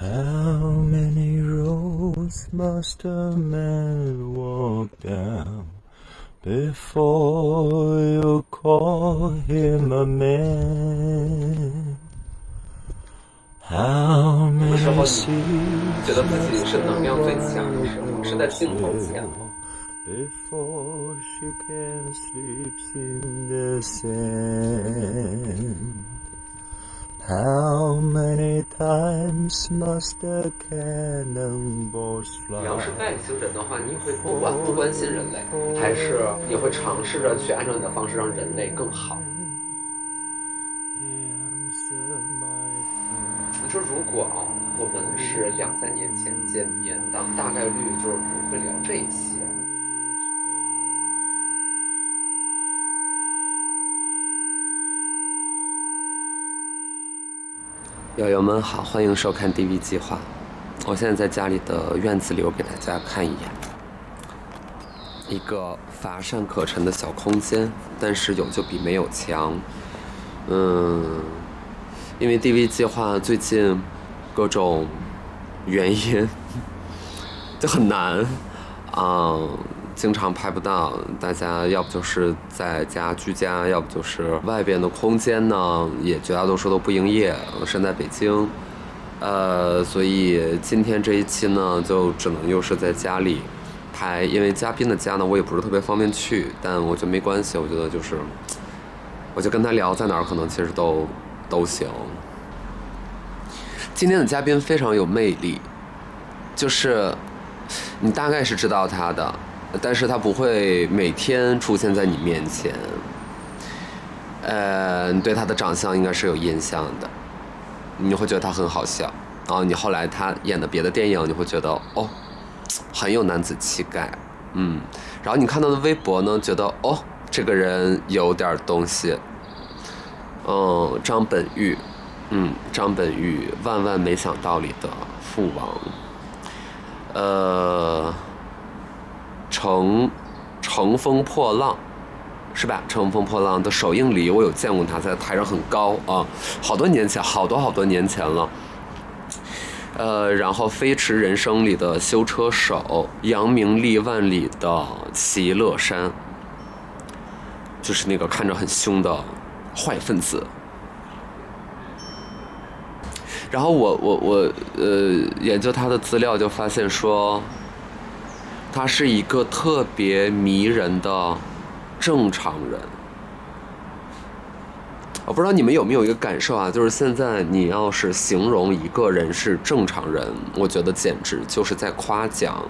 How many roads must a man walk down before you call him a man? How 有时候 many 你觉得自己是能量最强的时候，是在镜头前。before she can sleep in the sand? How many times must the cannonballs 你要是外星人的话，你会不管不关心人类，还是你会尝试着去按照你的方式让人类更好.你说如果啊，我们是两三年前见面，咱们大概率就是不会聊这些。友友们好，欢迎收看 DV 计划。我现在在家里的院子里，我给大家看一眼，一个乏善可陈的小空间，但是有就比没有强。嗯，因为 DV 计划最近各种原因 就很难，啊、经常拍不到。大家要不就是在家居家，要不就是外边的空间呢，也绝大多数都不营业。我身在北京，呃，所以今天这一期呢，就只能又是在家里拍，因为嘉宾的家呢，我也不是特别方便去，但我觉得没关系，我觉得就是。我就跟他聊，在哪儿可能其实都都行。今天的嘉宾非常有魅力，就是你大概是知道他的，但是他不会每天出现在你面前。呃，你对他的长相应该是有印象的，你会觉得他很好笑。然后你后来他演的别的电影，你会觉得哦，很有男子气概，嗯。然后你看他的微博呢，觉得哦，这个人有点东西。嗯，张本煜，嗯，张本煜，万万没想到里的父王。呃，乘乘风破浪，是吧？乘风破浪的首映礼，我有见过他在台上很高啊，好多年前，好多好多年前了。呃，然后《飞驰人生》里的修车手，《扬名立万》里的齐乐山，就是那个看着很凶的坏分子。然后我我我呃研究他的资料，就发现说，他是一个特别迷人的正常人。我不知道你们有没有一个感受啊，就是现在你要是形容一个人是正常人，我觉得简直就是在夸奖。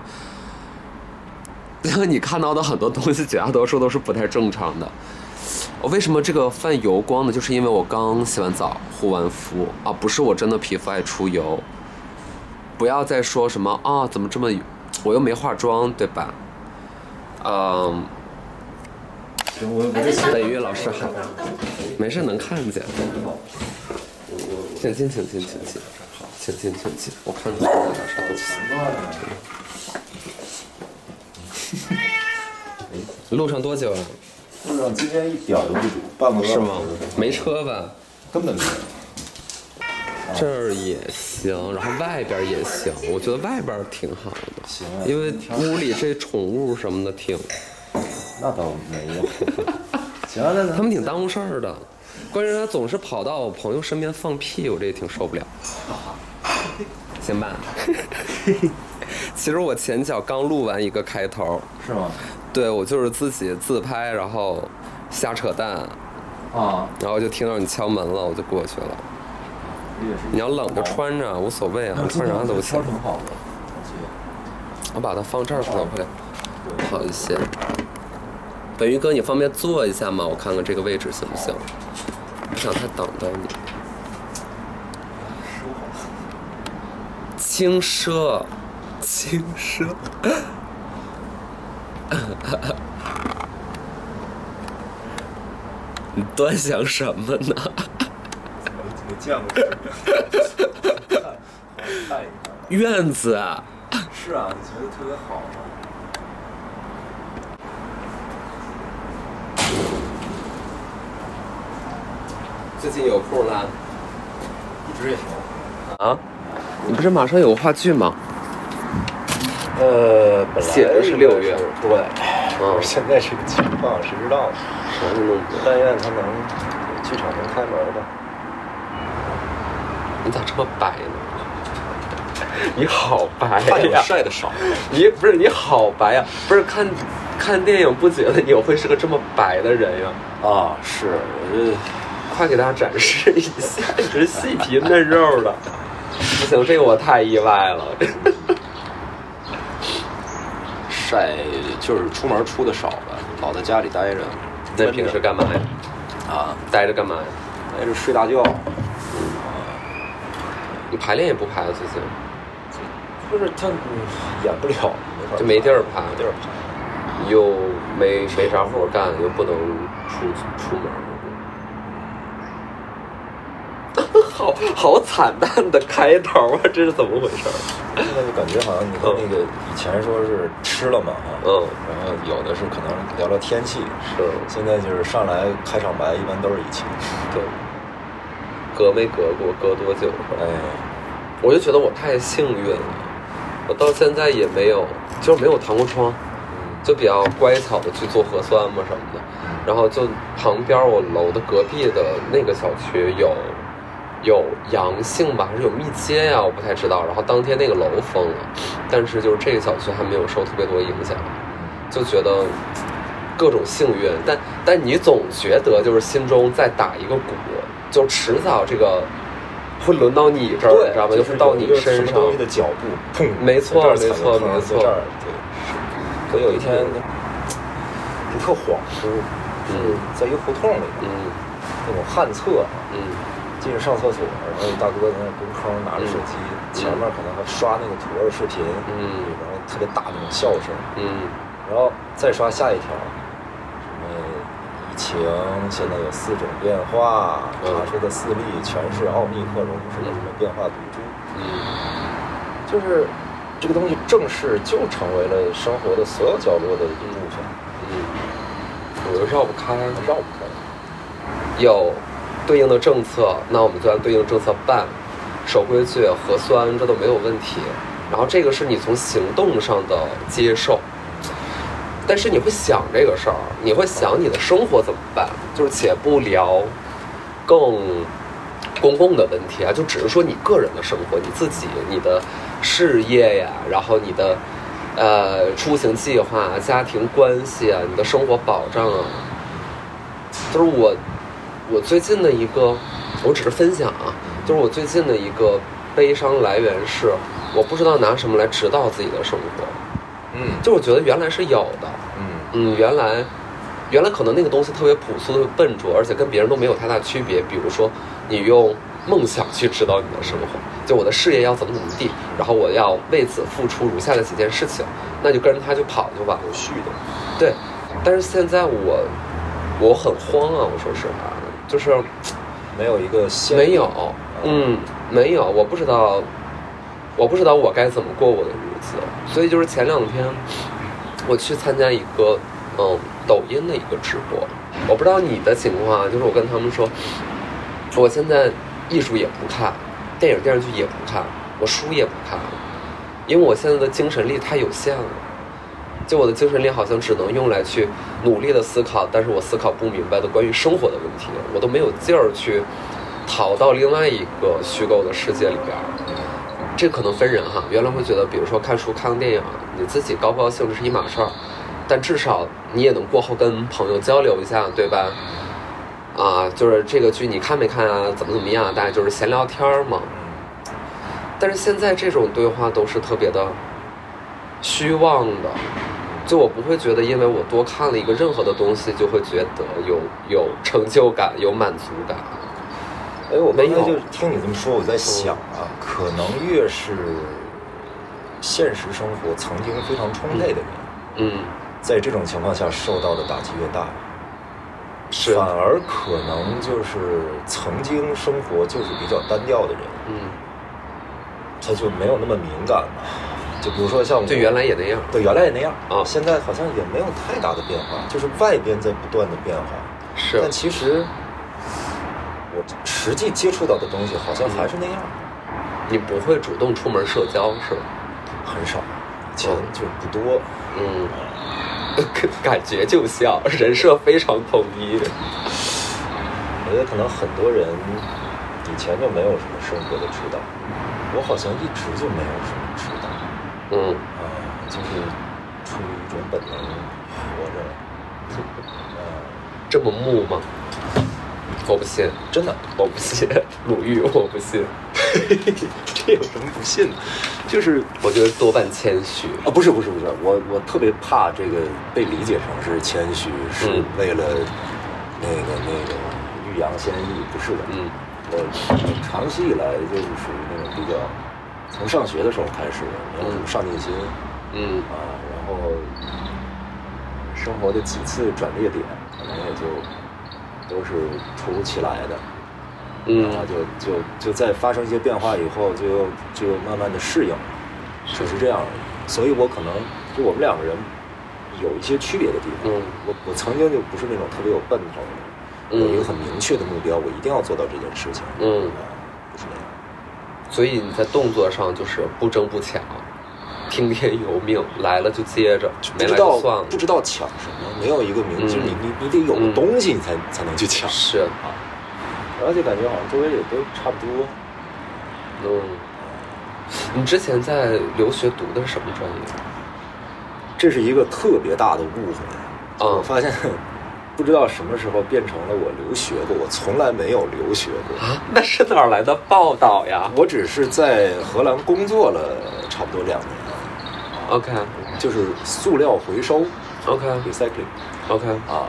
因 为你看到的很多东西，绝大多数都是不太正常的。我为什么这个泛油光呢？就是因为我刚洗完澡、护完肤啊，不是我真的皮肤爱出油。不要再说什么啊，怎么这么，我又没化妆，对吧？嗯，行，我我这本煜老师好，没事能看见。请进，请进，请进，请进，请进。我看看在哪上去。路上多久啊？路上今天一点都不堵，半个多小时是吗？没车吧？根本没有。这儿也行，然后外边也行，我觉得外边挺好的，行啊因为屋里这宠物什么的挺，那倒没有。行啊，那他们挺耽误事儿的。关键是他总是跑到我朋友身边放屁，我这也挺受不了。行吧。其实我前脚刚录完一个开头，是吗？对我就是自己自拍，然后瞎扯淡，啊，然后就听到你敲门了，我就过去了。你要冷就穿着，无所谓啊，那穿啥都行我把它放这儿可能会好一些。本鱼哥，你方便坐一下吗？我看看这个位置行不行？不想太挡到你。轻奢，轻奢。你端详什么呢？院子啊，是啊，你觉得特别好吗？最近有空啦？一直也行。啊？你不是马上有个话剧吗？呃，本来写的是六月对，嗯现在这个情况谁知道呢？但愿他能剧场能开门吧。这么白呢？你好白呀！晒的少，你不是你好白呀？不是看看电影不觉得你会是个这么白的人呀？啊，是我这 快给大家展示一下，你这细皮嫩肉的。不行，这个我太意外了。晒就是出门出的少了，老在家里待着。那平时干嘛呀？啊，待着干嘛呀？待着睡大觉，你排练也不排了，最近不是他嗯演不了，就没地儿排没地儿排。又没没啥活干，又不能出出门。好好惨淡的开头啊！这是怎么回事？现在就感觉好像你看那个以前说是吃了嘛啊，嗯然后有的是可能聊聊天气，是，现在就是上来开场白一般都是一起，对，隔没隔过，隔多久？哎，我就觉得我太幸运了，我到现在也没有，就是没有弹过窗，就比较乖巧的去做核酸嘛什么的。然后就旁边我楼的隔壁的那个小区有有阳性吧，还是有密接呀、我不太知道。然后当天那个楼封了，但是就是这个小区还没有受特别多影响，就觉得各种幸运。但但你总觉得就是心中在打一个鼓，就迟早这个会轮到你这儿，你知道吗？就就是到你身上。什么东。西的脚步，砰，没错没错没错在这儿对，可有一天就特恍惚，是在一个胡同里那种旱厕进去上厕所，然后有大哥在那蹲坑拿着手机，前面可能还刷那个土味视频，嗯。然后特别大那种笑声，嗯。然后再刷下一条，情现在有四种变化，嗯。查出的四例全是奥密克戎，是个什么变化毒株，嗯。就是这个东西正式就成为了生活的所有角落的一部分，嗯，我又绕不开。绕不开。有对应的政策，那我们就按对应的政策办，守规矩、核酸，这都没有问题。然后这个是你从行动上的接受，但是你会想这个事儿，你会想你的生活怎么办？就是且不聊更公共的问题啊，就只是说你个人的生活，你自己、你的事业呀，然后你的呃出行计划、家庭关系啊，你的生活保障啊，就是我我最近的一个，我只是分享啊，就是我最近的一个悲伤来源是，我不知道拿什么来指导自己的生活，嗯。就我觉得原来是有的，嗯。嗯，原来原来可能那个东西特别朴素、特别笨拙，而且跟别人都没有太大区别。比如说，你用梦想去指导你的生活，就我的事业要怎么怎么地，然后我要为此付出如下的几件事情，那就跟着他去跑就完了。有序的，对，但是现在我我很慌啊，我说实话，就是没有一个先没有，嗯，没有，我不知道，我不知道我该怎么过我的日所以就是前两天我去参加一个嗯抖音的一个直播，我不知道你的情况，就是我跟他们说，我现在艺术也不看，电影电视剧也不看，我书也不看，因为我现在的精神力太有限了。就我的精神力好像只能用来去努力的思考，但是我思考不明白的关于生活的问题，我都没有劲儿去逃到另外一个虚构的世界里边儿。这可能分人哈，原来会觉得，比如说看书、看个电影，你自己高不高兴这是一码事儿，但至少你也能过后跟朋友交流一下，对吧？啊，就是这个剧你看没看啊？怎么怎么样？大家就是闲聊天嘛。但是现在这种对话都是特别的虚妄的，就我不会觉得，因为我多看了一个任何的东西，就会觉得有有成就感、有满足感。哎，我刚才就听你这么说，我在想啊，可能越是现实生活曾经非常充沛的人，嗯，在这种情况下受到的打击越大，是，反而可能就是曾经生活就是比较单调的人，嗯，他就没有那么敏感了。就比如说像我，对，原来也那样。对原来也那样。啊。现在好像也没有太大的变化，就是外边在不断的变化，是。但其实我实际接触到的东西好像还是那样。你不会主动出门社交是吧？很少，以前就不多。嗯，感觉就像人设非常统一。我觉得可能很多人以前就没有什么生活的指导，我好像一直就没有什么指导，嗯，啊、就是出于一种本能活着，呃，这么木吗？我不信，真的，我不信，鲁豫我不信，这有什么不信的？就是我觉得多半谦虚。啊，不是不是不是，我我特别怕这个被理解成是谦虚，是嗯为了那个那个欲扬先抑，不是的。嗯我长期以来就是属于那种比较，从上学的时候开始没有什么上进心嗯啊，然后生活的几次转捩点，可能也就都是突如其来的。嗯然后就就就在发生一些变化以后，就又就又慢慢的适应，就是这样。所以我可能就我们两个人有一些区别的地方。嗯我我曾经就不是那种特别有奔头的，嗯有一个很明确的目标，我一定要做到这件事情。不是那样。所以你在动作上就是不争不抢，听天由命，来了就接着，没来不知道就算了不。知道抢什么，没有一个明，嗯就是你你你得有东西，你才才能去抢。是，啊，而且感觉好像周围也都差不多。嗯。你之前在留学读的是什么专业？这是一个特别大的误会。嗯我发现，不知道什么时候变成了我留学过，我从来没有留学过。啊，那是哪儿来的报道呀我只是在荷兰工作了差不多两年，？OK 就是塑料回收 OK（recycling） OK，啊。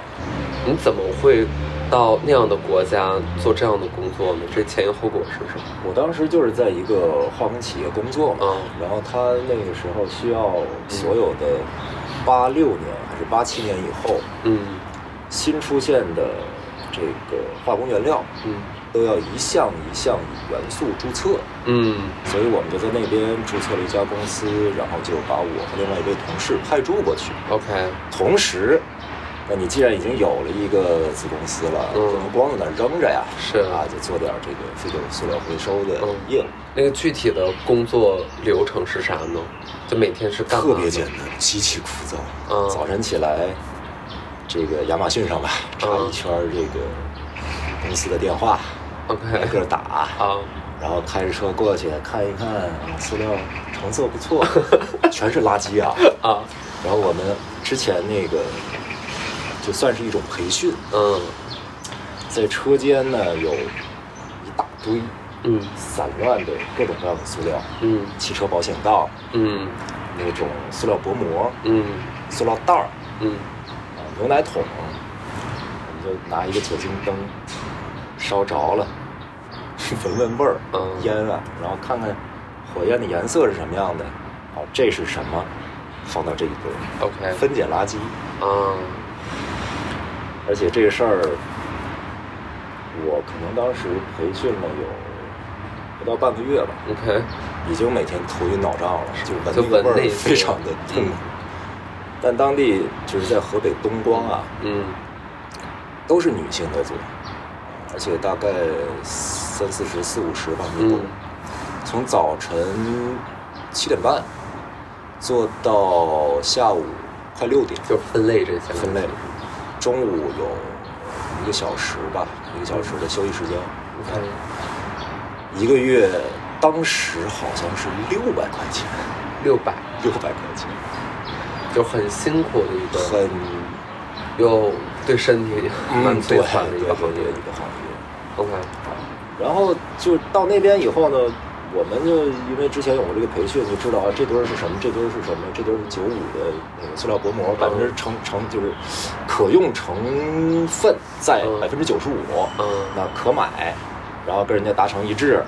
你怎么会到那样的国家做这样的工作呢？这前因后果是什么？我当时就是在一个化工企业工作嘛，嗯然后他那个时候需要所有的八六年还是八七年以后嗯新出现的这个化工原料，嗯都要一项一项以元素注册。嗯所以我们就在那边注册了一家公司，然后就把我和另外一位同事派驻过去。，OK，同时，那你既然已经有了一个子公司了，嗯不能光在那扔着呀，是啊，就做点这个废旧塑料回收的嗯业务，那个具体的工作流程是啥呢？就每天是干？特别简单，极其枯燥。嗯早晨起来，这个亚马逊上吧，查一圈这个公司的电话，挨个打。啊然后开着车过去看一看，啊塑料成色不错，全是垃圾啊。啊然后我们之前那个就算是一种培训，嗯在车间呢有一大堆嗯散乱的各种各样的塑料，嗯汽车保险杠嗯那种塑料薄膜、嗯塑料袋儿嗯啊、牛奶桶，我们就拿一个酒精灯烧着了，闻闻味儿，嗯。烟啊，然后看看火焰的颜色是什么样的，好，这是什么？放到这一堆，，OK。分解垃圾。嗯。而且这个事儿，我可能当时培训了有不到半个月吧，OK。已经每天头晕脑胀了，就闻就那个味儿非常的痛。苦。但当地就是在河北东光啊，嗯。都是女性在做，而且大概三四十、四五十吧女工，嗯。从早晨七点半做到下午快六点，就是分类这些分类，中午有一个小时吧，一个小时的休息时间，你看一个月当时好像是六百块钱，六百，六百块钱，就很辛苦的一个，很又对身体蛮嗯对摧残的一对个行业。一个行业。OK 然后就到那边以后呢，我们就因为之前有过这个培训，就知道啊这堆儿是什么，这堆儿是什么，这堆儿是九五的那个塑料薄膜，百分之成成就是可用成分在嗯。百分之九十五，嗯。那可买，然后跟人家达成一致，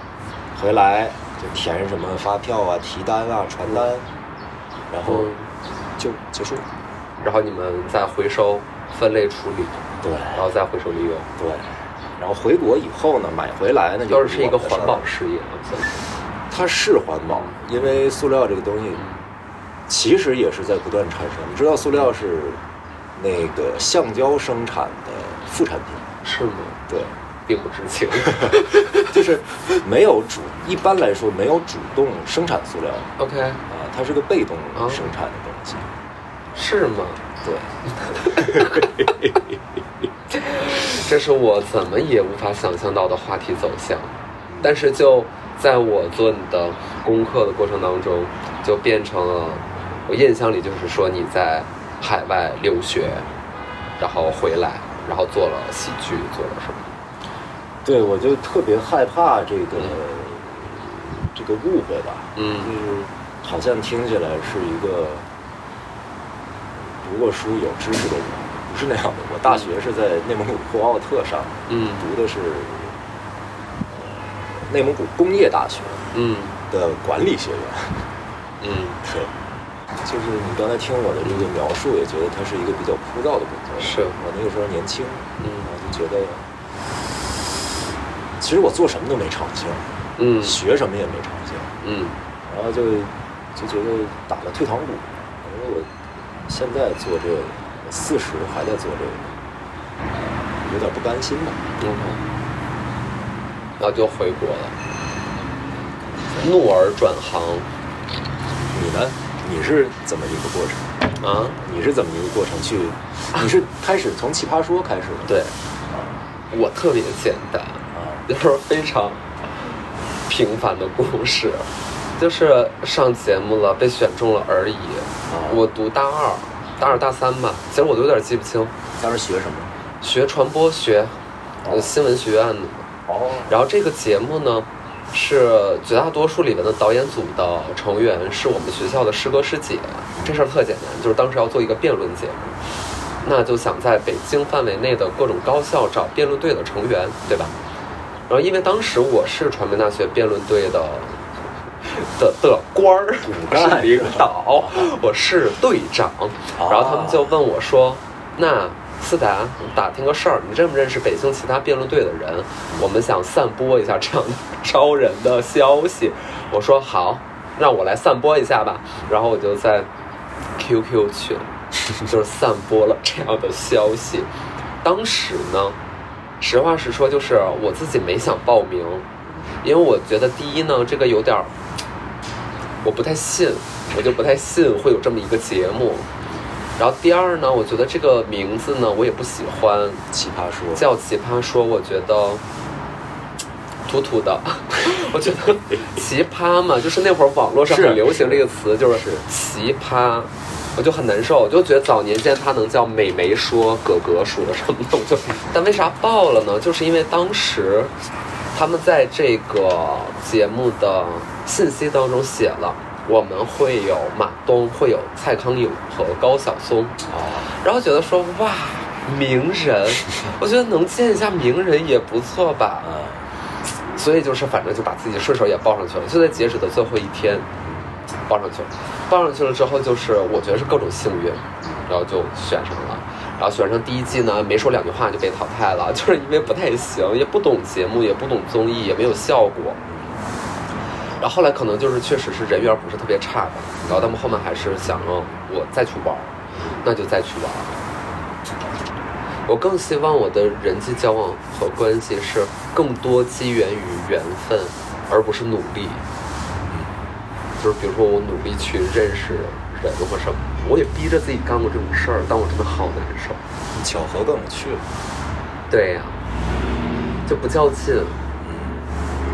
回来就填什么发票啊、提单啊、传单，然后嗯，就结束。然后你们再回收、分类处理，对。然后再回收利用，对，然后回国以后呢，买回来呢就是是一个环保事业，它是环保，因为塑料这个东西其实也是在不断产生。你知道，塑料是那个橡胶生产的副产品，是吗？对，并不知情。就是没有主，一般来说没有主动生产塑料 OK，啊，它是个被动啊生产的东西。是吗？对，这是我怎么也无法想象到的话题走向。但是就在我做你的功课的过程当中，就变成了我印象里就是说你在海外留学，然后回来，然后做了喜剧，做了什么？对，我就特别害怕这个、这个误会吧，嗯就是好像听起来是一个读过书有知识的人，不是那样的。我大学是在内蒙古呼和浩特上，嗯读的是呃内蒙古工业大学嗯的管理学院。嗯 对，就是你刚才听我的这个描述，也觉得它是一个比较枯燥的工作。是我那个时候年轻，嗯我就觉得，其实我做什么都没长性，嗯学什么也没长性，嗯然后就就觉得打了退堂鼓。因为我现在做这个，我四十还在做这个，有点不甘心吧。然后就回国了，怒而转行你呢？你是怎么一个过程？啊，你是怎么一个过程去？你是开始从奇葩说开始的？对我特别简单。啊，就是非常平凡的故事，就是上节目了，被选中了而已。我读大二、大二大三吧，其实我都有点记不清，当时学什么？学传播学，哦呃新闻学院的。哦，然后这个节目呢，是绝大多数里面的导演组的成员是我们学校的师哥师姐。这事儿特简单，就是当时要做一个辩论节目，那就想在北京范围内的各种高校找辩论队的成员，对吧？然后因为当时我是传媒大学辩论队的的的官儿，是领导，我是队长，然后他们就问我说：“那思达打听个事儿，你认不认识北京其他辩论队的人？我们想散播一下这样的 招人的消息。”我说：“好，让我来散播一下吧。”然后我就在 QQ 群 就是散播了这样的消息。当时呢，实话实说，就是我自己没想报名，因为我觉得第一呢，这个有点儿，我不太信，我就不太信会有这么一个节目。然后第二呢，我觉得这个名字呢，我也不喜欢，奇葩说叫奇葩说，我觉得土土的。我觉得奇葩嘛，就是那会儿网络上很流行这个词，就是是奇葩。我就很难受，我就觉得早年间它能叫美眉说、格格说什么的，我就，但为啥爆了呢？就是因为当时他们在这个节目的信息当中写了，我们会有马东，会有蔡康永和高晓松，啊，然后觉得说哇，名人，我觉得能见一下名人也不错吧。啊，所以就是反正就把自己顺手也报上去了，就在截止的最后一天报上去了。报上去了之后，就是我觉得是各种幸运，然后就选上了。然后选上第一季呢，没说两句话就被淘汰了，就是因为不太行，也不懂节目，也不懂综艺，也没有效果。然后后来可能就是确实是人缘不是特别差吧，然后他们后面还是想让我再去玩，那就再去玩儿。我更希望我的人际交往和关系是更多基源于缘分，而不是努力。就是比如说我努力去认识人或什么，我也逼着自己干过这种事儿，但我真的好难受。巧合更有趣了，对呀、就不较劲。嗯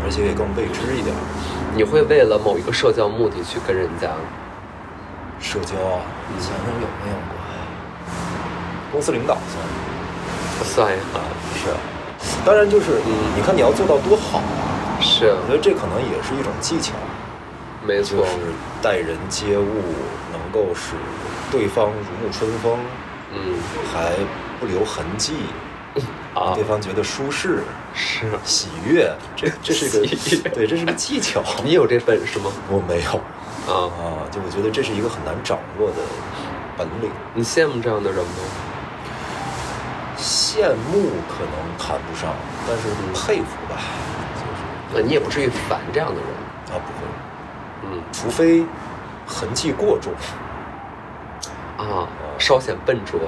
而且也更未知一点。你会为了某一个社交目的去跟人家，社交啊，想想有没有过？公司领导算吗？算呀，啊，是啊。当然就是，你看你要做到多好啊，是我觉得这可能也是一种技巧，没错，就是待人接物能够使对方如沐春风，嗯。还不留痕迹，啊让对方觉得舒适、是。喜悦。这这是个对，这是个技巧。你有这本事吗？我没有啊，啊，就我觉得这是一个很难掌握的本领。你羡慕这样的人吗？羡慕可能谈不上，但是佩服吧，就是那你也不至于烦这样的人。啊不会，嗯除非痕迹过重。啊，稍显笨拙，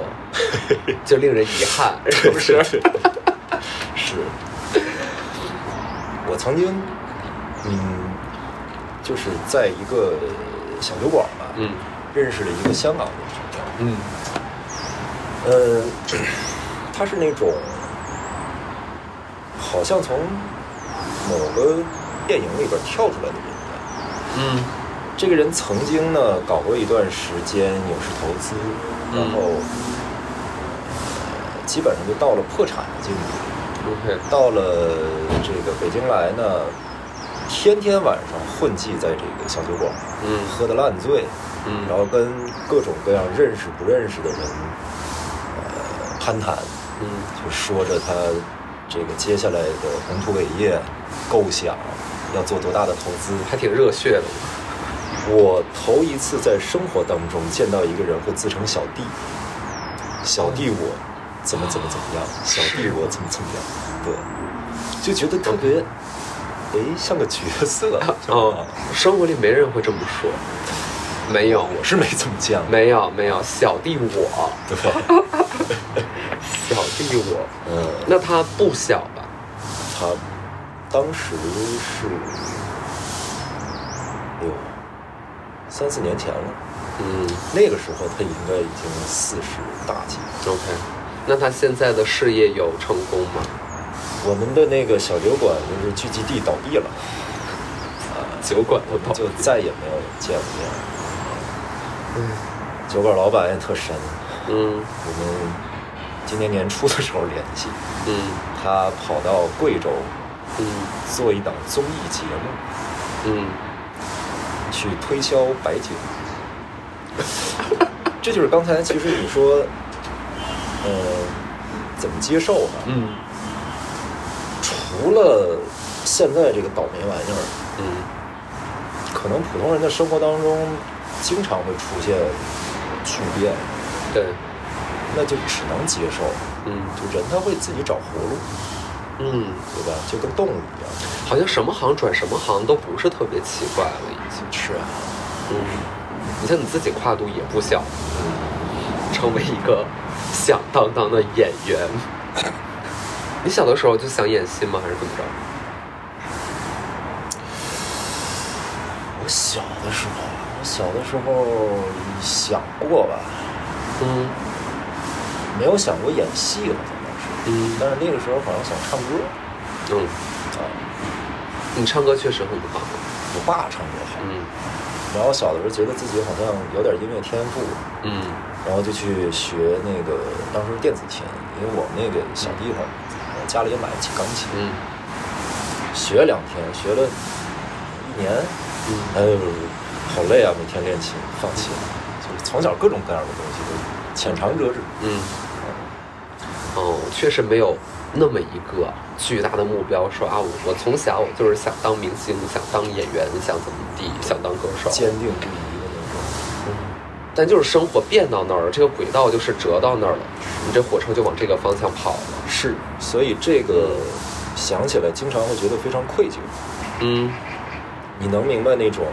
就令人遗憾，是不是？是，我曾经，嗯，就是在一个小酒馆吧，嗯认识了一个香港的朋友。嗯呃，他是那种好像从某个电影里边跳出来的人一样。嗯这个人曾经呢搞过一段时间影视投资，然后、呃基本上就到了破产的境地。，OK，到了这个北京来呢，天天晚上混迹在这个小酒馆，嗯喝得烂醉，嗯然后跟各种各样认识不认识的人，呃，攀谈，嗯就说着他这个接下来的宏图伟业构想，要做多大的投资。还挺热血的。我头一次在生活当中见到一个人会自称小弟，小弟我怎么怎么怎么样，小弟我怎么怎么样，对，就觉得特别，哎，像个角色。哦，生活里没人会这么说，没有，我是没怎么见过。没有没有，小弟我，对，小弟我，嗯，那他不小吧？他当时是，哎呦，三四年前了。嗯。那个时候他应该已经四十大几。了。，OK，那他现在的事业有成功吗？我们的那个小酒馆就是聚集地倒闭了，啊 酒馆我们都倒就再也没有见过面。嗯。酒馆老板也特神，嗯。我们今年年初的时候联系，嗯。他跑到贵州嗯。做一档综艺节目，嗯，去推销白酒。这就是刚才其实你说，呃，怎么接受呢？嗯除了现在这个倒霉玩意儿，嗯可能普通人的生活当中经常会出现巨变，对，那就只能接受。嗯就人他会自己找活路，嗯，对吧？就跟动物一样。好像什么行转什么行都不是特别奇怪了，已经。是啊，嗯，你像你自己跨度也不小，成为一个响当当的演员。你小的时候就想演戏吗？还是怎么着？我小的时候，我小的时候想过吧，嗯没有想过演戏了，反倒是。嗯但是那个时候好像想唱歌嗯，啊，你唱歌确实很好。我爸唱歌好，嗯。然后小的时候觉得自己好像有点音乐天赋，嗯。然后就去学那个当时电子琴，因为我们那个小地方，呃家里也买不起钢琴，嗯。学了两天，学了一年，嗯。哎呦，好累啊，每天练琴，放弃了，就是从小各种各样的东西都浅尝辄止。嗯。哦，确实没有那么一个巨大的目标，说啊，我我从小我就是想当明星，想当演员，想怎么地，想当歌手。坚定不移的那种。但就是生活变到那儿了，这个轨道就是折到那儿了，你这火车就往这个方向跑了。是，所以这个想起来经常会觉得非常愧疚。嗯你能明白那种，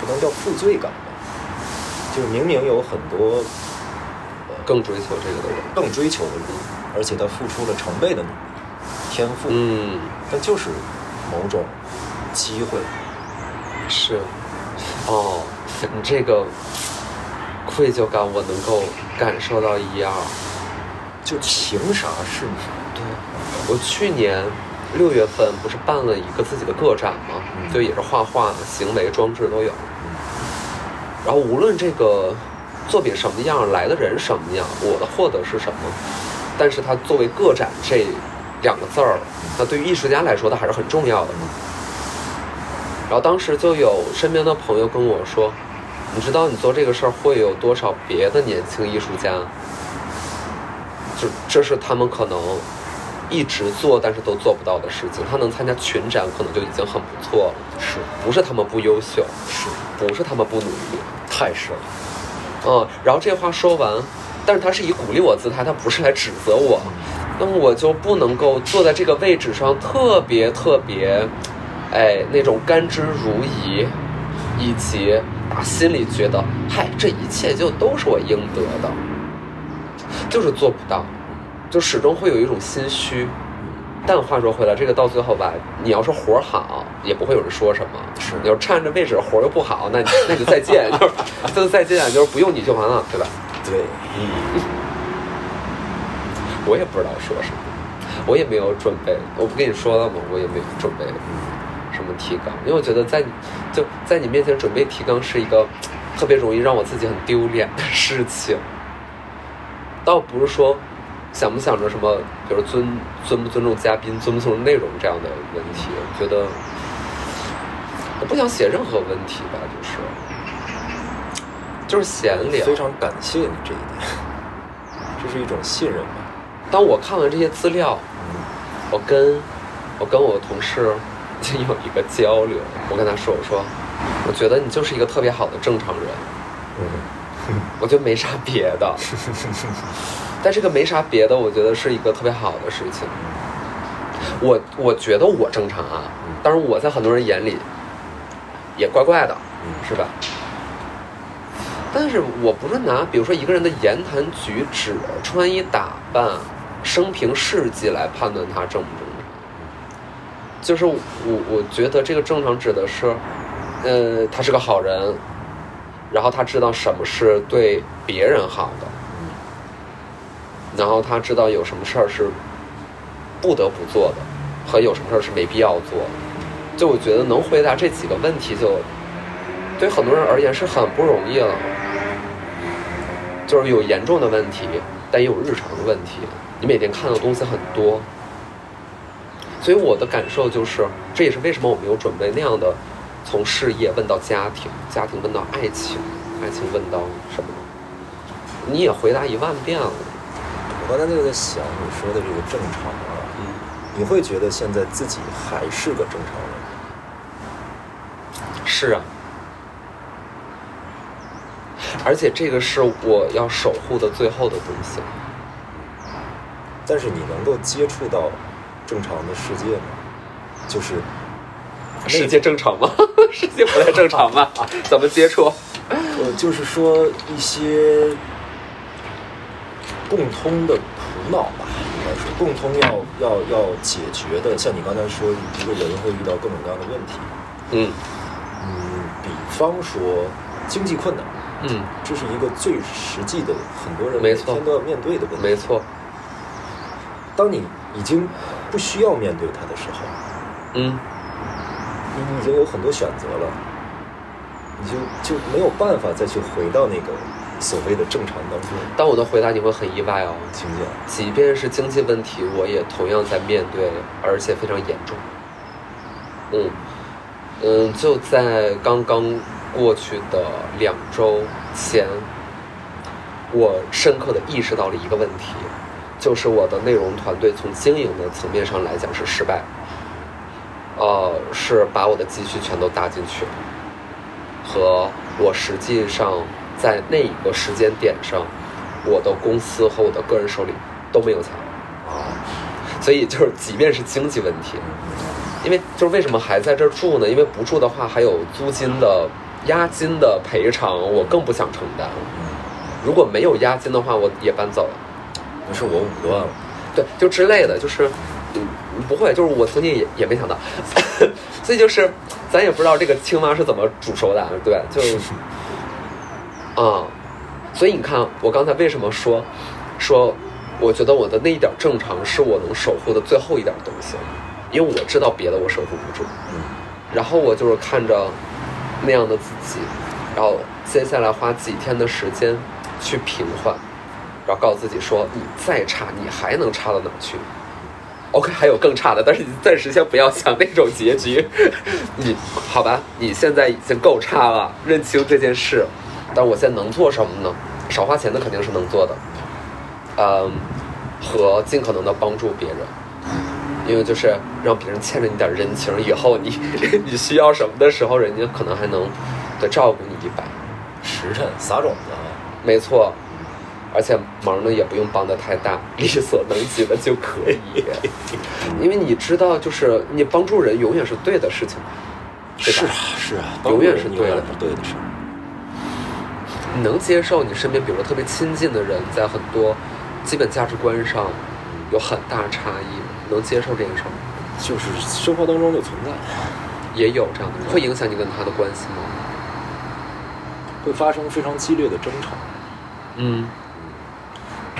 不能叫负罪感吧？就是明明有很多更追求这个的人。更追求的人，而且他付出了成倍的努力、天赋，嗯，但就是某种机会，是。哦，你这个愧疚感我能够感受到一二。就凭啥是你？对，我去年六月份不是办了一个自己的个展吗？嗯就也是画画、行为、装置都有。然后无论这个作品什么样，来的人什么样，我的获得是什么，但是它作为个展这两个字儿，那对于艺术家来说，它还是很重要的嘛。然后当时就有身边的朋友跟我说：“你知道你做这个事儿会有多少别的年轻艺术家？就这是他们可能一直做但是都做不到的事情。他能参加群展，可能就已经很不错了。是不是他们不优秀，是，不是他们不努力，太是了。嗯。然后这话说完，但是他是以鼓励我姿态，他不是来指责我。那么我就不能够坐在这个位置上特别特别，哎，那种甘之如饴，以及打心里觉得，嗨，这一切就都是我应得的，就是做不到，就始终会有一种心虚。但话说回来，这个到最后吧，你要是活儿好，也不会有人说什么。是你要占着位置，活儿又不好，那你那就再见，就是就再见，就是不用你就完了，对吧？对，嗯 我也不知道说什么，我也没有准备。我不跟你说了吗？我也没有准备什么提纲，因为我觉得在就在你面前准备提纲是一个特别容易让我自己很丢脸的事情。倒不是说想不想着什么，比如尊尊不尊重嘉宾、尊不尊重内容这样的问题，我觉得我不想写任何问题吧，就是就是闲聊。非常感谢你这一点，这是一种信任吧。当我看完这些资料，嗯我跟我跟我同事 就有一个交流，我跟他说，我说，我觉得你就是一个特别好的正常人，嗯，我就没啥别的，但这个没啥别的，我觉得是一个特别好的事情。我我觉得我正常啊，当然我在很多人眼里也怪怪的，嗯是吧？但是我不是拿比如说一个人的言谈举止、穿衣打扮、生平事迹来判断他正不正常。就是我我觉得这个正常指的是，呃，他是个好人，然后他知道什么是对别人好的，然后他知道有什么事儿是不得不做的，和有什么事儿是没必要做的。就我觉得能回答这几个问题就，对很多人而言是很不容易了。就是有严重的问题，但也有日常的问题。你每天看到的东西很多，所以我的感受就是，这也是为什么我没有准备那样的，从事业问到家庭，家庭问到爱情，爱情问到什么？你也回答一万遍了。我刚才就在想你说的这个正常啊，嗯，你会觉得现在自己还是个正常人？是啊，而且这个是我要守护的最后的东西。但是你能够接触到正常的世界吗？就是世界正常吗？世界不太正常吧？怎么接触？呃，就是说一些共通的苦恼吧，应该是共通要要要解决的。像你刚才说，一个人会遇到各种各样的问题，嗯嗯，比方说经济困难，嗯，这是一个最实际的，很多人每天都要面对的问题。没错。当你已经不需要面对它的时候，嗯，你已经有很多选择了，你就就没有办法再去回到那个所谓的正常当中当我的回答你会很意外哦。情境。即便是经济问题，我也同样在面对，而且非常严重。嗯嗯，就在刚刚过去的两周前，我深刻的意识到了一个问题，就是我的内容团队从经营的层面上来讲是失败，呃，是把我的积蓄全都搭进去了，和我实际上在那一个时间点上，我的公司和我的个人手里都没有钱，啊，所以就是即便是经济问题，因为就是为什么还在这儿住呢？因为不住的话还有租金的押金的赔偿，我更不想承担。如果没有押金的话，我也搬走了。不是我五万了，对，就之类的，就是，嗯，不会，就是我曾经也也没想到，所以就是咱也不知道这个青蛙是怎么煮熟的啊，对，就，啊、所以你看，我刚才为什么说，说，我觉得我的那一点正常是我能守护的最后一点东西，因为我知道别的我守护不住，嗯。然后我就是看着那样的自己，然后接下来花几天的时间去平缓，然后告诉自己说，你再差，你还能差到哪去？OK，还有更差的，但是你暂时先不要想那种结局。你好吧，你现在已经够差了，认清这件事。但我现在能做什么呢？少花钱的肯定是能做的，嗯，和尽可能的帮助别人。因为就是让别人欠着你点人情，以后你 你需要什么的时候，人家可能还能对照顾你一把。时辰撒种子啊，没错，而且忙呢也不用帮的太大，力所能及的就可以。因为你知道，就是你帮助人永远是对的事情，是啊是啊，永远是对的对的事。你能接受你身边，比如说特别亲近的人，在很多基本价值观上有很大差异，能接受这个事儿？就是生活当中就存在，也有这样的人，会影响你跟他的关系吗？会发生非常激烈的争吵。嗯，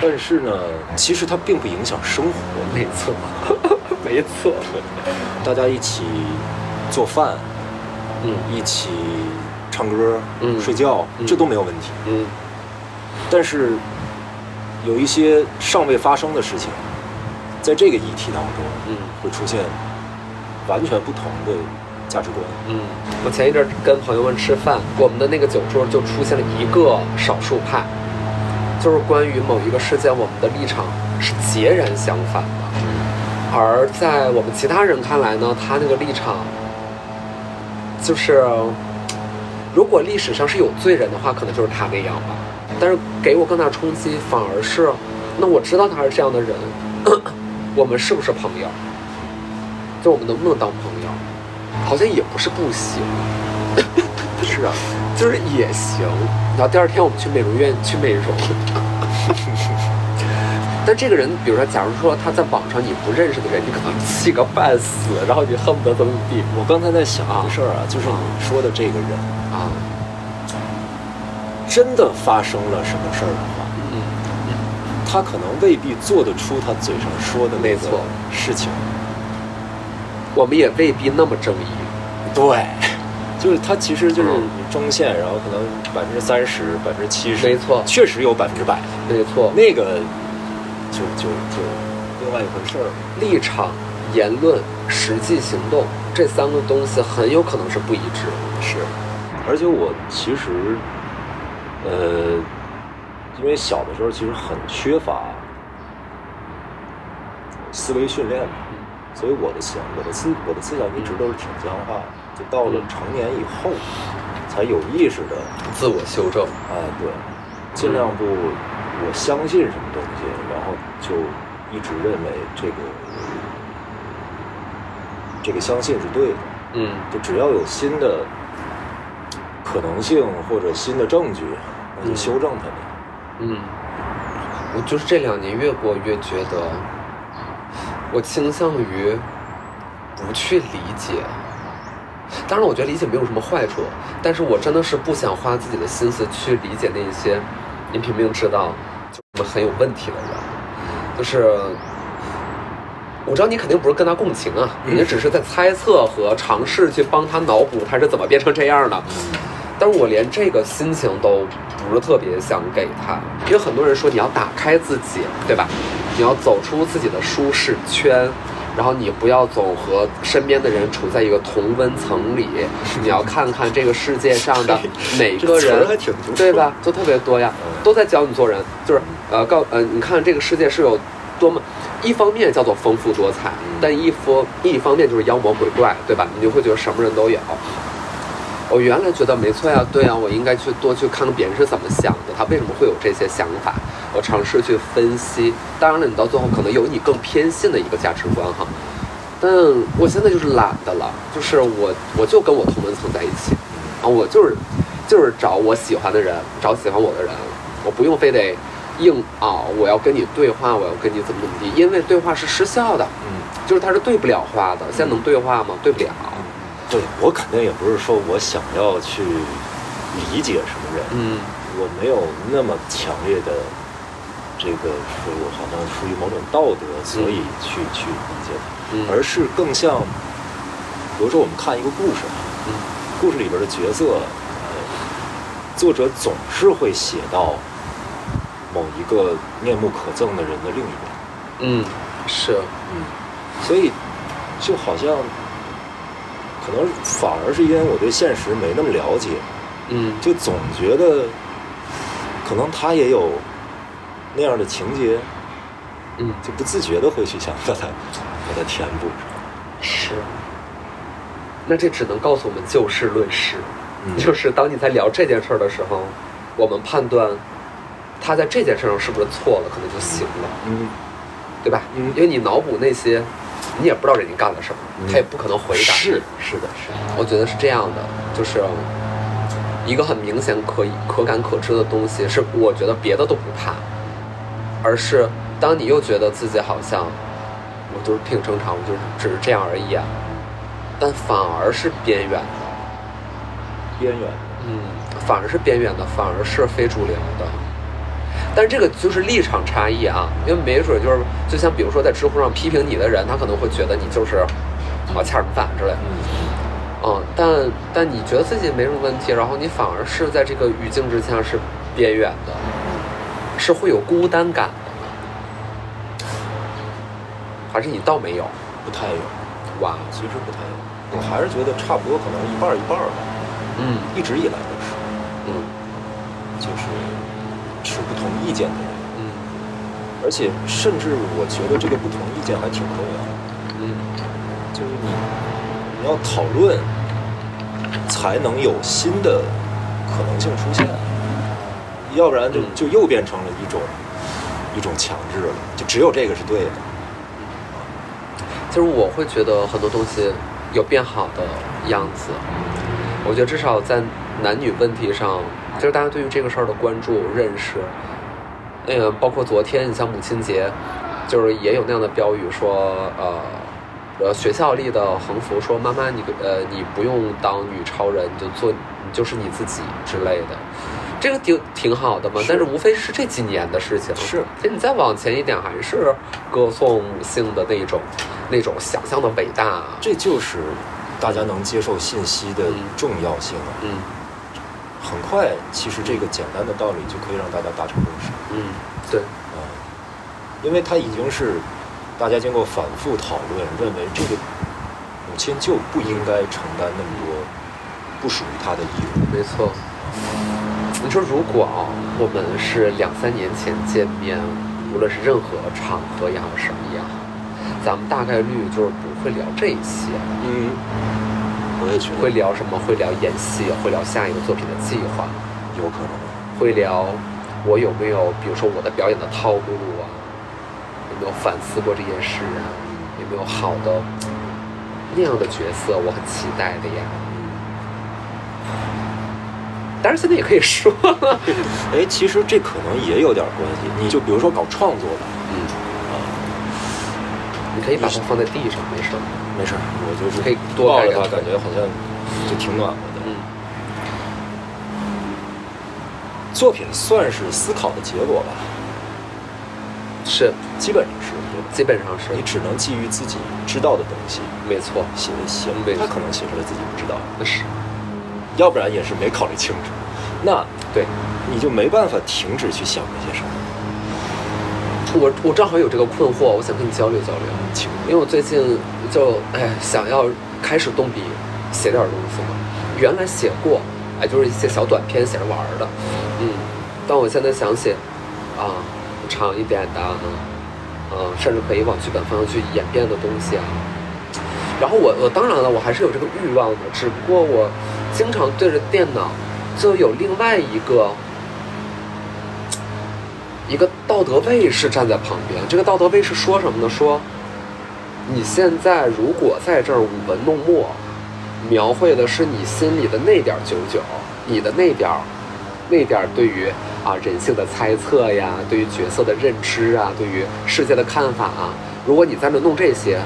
但是呢，其实它并不影响生活。没错，没错。大家一起做饭，嗯一起唱歌、嗯睡觉，嗯这都没有问题。嗯但是有一些尚未发生的事情，在这个议题当中嗯会出现完全不同的价值观。嗯。我前一阵儿跟朋友们吃饭，我们的那个酒桌就出现了一个少数派，就是关于某一个事件，我们的立场是截然相反的。而在我们其他人看来呢，他那个立场就是，如果历史上是有罪人的话，可能就是他那样吧。但是给我更大冲击，反而是，那我知道他是这样的人，我们是不是朋友？就我们能不能当朋友？好像也不是不行，是啊，就是也行。然后第二天我们去美容院去美容。但这个人，比如说，假如说他在网上你不认识的人，你可能气个半死，然后你恨不得怎么怎么地我刚才在想一个事儿啊，就是你说的这个人，啊，真的发生了什么事儿的话，嗯，他可能未必做得出他嘴上说的那个事情。我们也未必那么正义。对，就是他其实就是中线，然后可能百分之三十、百分之七十，没错确实有百分之百，没错，那个就就就另外一回事儿了。立场、言论、实际行动这三个东西很有可能是不一致的。是，而且我其实，呃，因为小的时候其实很缺乏思维训练嘛，所以我的想我的思我的思想一直都是挺僵化的，就到了成年以后，才有意识的，自我修正，哎，对，尽量不我相信什么东西，然后就一直认为这个这个相信是对的。嗯就只要有新的可能性或者新的证据，那就修正它们。嗯，我就是这两年越过越觉得，我倾向于不去理解。当然，我觉得理解没有什么坏处，但是我真的是不想花自己的心思去理解那些你明明知道就很有问题的人，就是。我知道你肯定不是跟他共情啊，你只是在猜测和尝试去帮他脑补他是怎么变成这样的。但是我连这个心情都不是特别想给他，因为很多人说你要打开自己，对吧？你要走出自己的舒适圈，然后你不要总和身边的人处在一个同温层里，你要看看这个世界上的 每个人对吧？都特别多呀，嗯都在教你做人，就是呃告呃，你看这个世界是有多么。一方面叫做丰富多彩，但一方一方面就是妖魔鬼怪，对吧？你就会觉得什么人都有。我原来觉得没错呀，对呀，我应该去多去看看别人是怎么想的，他为什么会有这些想法，我尝试去分析。当然了，你到最后可能有你更偏信的一个价值观哈，但我现在就是懒的了，就是我我就跟我同温层在一起，啊，我就是就是找我喜欢的人，找喜欢我的人，我不用非得硬熬，我要跟你对话，我要跟你怎么怎么地，因为对话是失效的，嗯，就是它是对不了话的。现在能对话吗？对不了。对我肯定也不是说我想要去理解什么人，嗯。我没有那么强烈的这个说我好像出于某种道德，所以去、去理解他，嗯。而是更像，比如说我们看一个故事啊，嗯。故事里边的角色，呃，作者总是会写到某一个面目可憎的人的另一面，嗯，是，嗯，所以就好像可能反而是因为我对现实没那么了解，嗯就总觉得可能他也有那样的情节，嗯就不自觉的会去想把它把它填补上。是。那这只能告诉我们就事论事，嗯就是当你在聊这件事儿的时候，我们判断他在这件事上是不是错了，可能就行了。嗯，对吧？嗯因为你脑补那些，你也不知道人家干了什么，嗯他也不可能回答。是，是的，是的。我觉得是这样的，就是一个很明显可以可感可知的东西，是我觉得别的都不怕，而是当你又觉得自己好像我就是挺正常，我就是只是这样而已啊。但反而是边缘的，边缘。嗯，反而是边缘的，反而是非主流的。但这个就是立场差异啊，因为没准就是，就像比如说在知乎上批评你的人，他可能会觉得你就是啊欠人饭之类的。嗯，但但你觉得自己没什么问题，然后你反而是在这个语境之下是边缘的，是会有孤单感的吗？还是你倒没有？不太有，哇，其实不太有。我还是觉得差不多，可能一半儿一半儿吧。嗯一直以来都是，嗯就是持不同意见的人，嗯。而且甚至我觉得这个不同意见还挺重要的。嗯。就是你你要讨论，才能有新的可能性出现，要不然就嗯。就又变成了一种一种强制了，就只有这个是对的。其实我会觉得很多东西有变好的样子。我觉得至少在男女问题上，就是大家对于这个事儿的关注、认识，那个包括昨天，你像母亲节，就是也有那样的标语说，呃，呃，学校立的横幅说妈妈你呃你不用当女超人，你就做你就是你自己之类的，这个挺挺好的嘛。但是无非是这几年的事情，是其实你再往前一点，还是歌颂母性的那种那种想象的伟大。这就是大家能接受信息的嗯重要性啊！嗯很快，其实这个简单的道理就可以让大家达成共识。嗯，对，啊，因为它已经是大家经过反复讨论，认为这个母亲就不应该承担那么多不属于她的义务。没错。你说如果啊，我们是两三年前见面，无论是任何场合也好，什么也好，咱们大概率就是不会聊这些，嗯，我也觉得会聊什么？会聊演戏，会聊下一个作品的计划，有可能。会聊我有没有，比如说我的表演的套路啊，有没有反思过这件事啊，有没有好的那样的角色，我很期待的呀。当然现在也可以说了，哎，其实这可能也有点关系。你就比如说搞创作的，嗯，啊，你可以把它放在地上，没事儿。没事儿，我就是可以多抱着它，盖两感觉好像就挺暖和的。嗯。作品算是思考的结果吧，是，基本上是？基本上是。你只能基于自己知道的东西没错，写写他可能写出来自己不知道，那是。要不然也是没考虑清楚，那对。你就没办法停止去想那些事儿。我我正好有这个困惑，我想跟你交流交流。请。因为我最近就哎想要开始动笔写点东西嘛，原来写过，哎就是一些小短篇写着玩儿的，嗯，但我现在想写啊长一点的，嗯，甚至可以往剧本方向去演变的东西啊。然后我我当然了，我还是有这个欲望的，只不过我经常对着电脑，就有另外一个一个道德卫士站在旁边。这个道德卫士说什么呢？说你现在如果在这儿舞文弄墨，描绘的是你心里的那点九九，你的那点儿那点儿对于啊人性的猜测呀，对于角色的认知啊，对于世界的看法啊，如果你在那弄这些，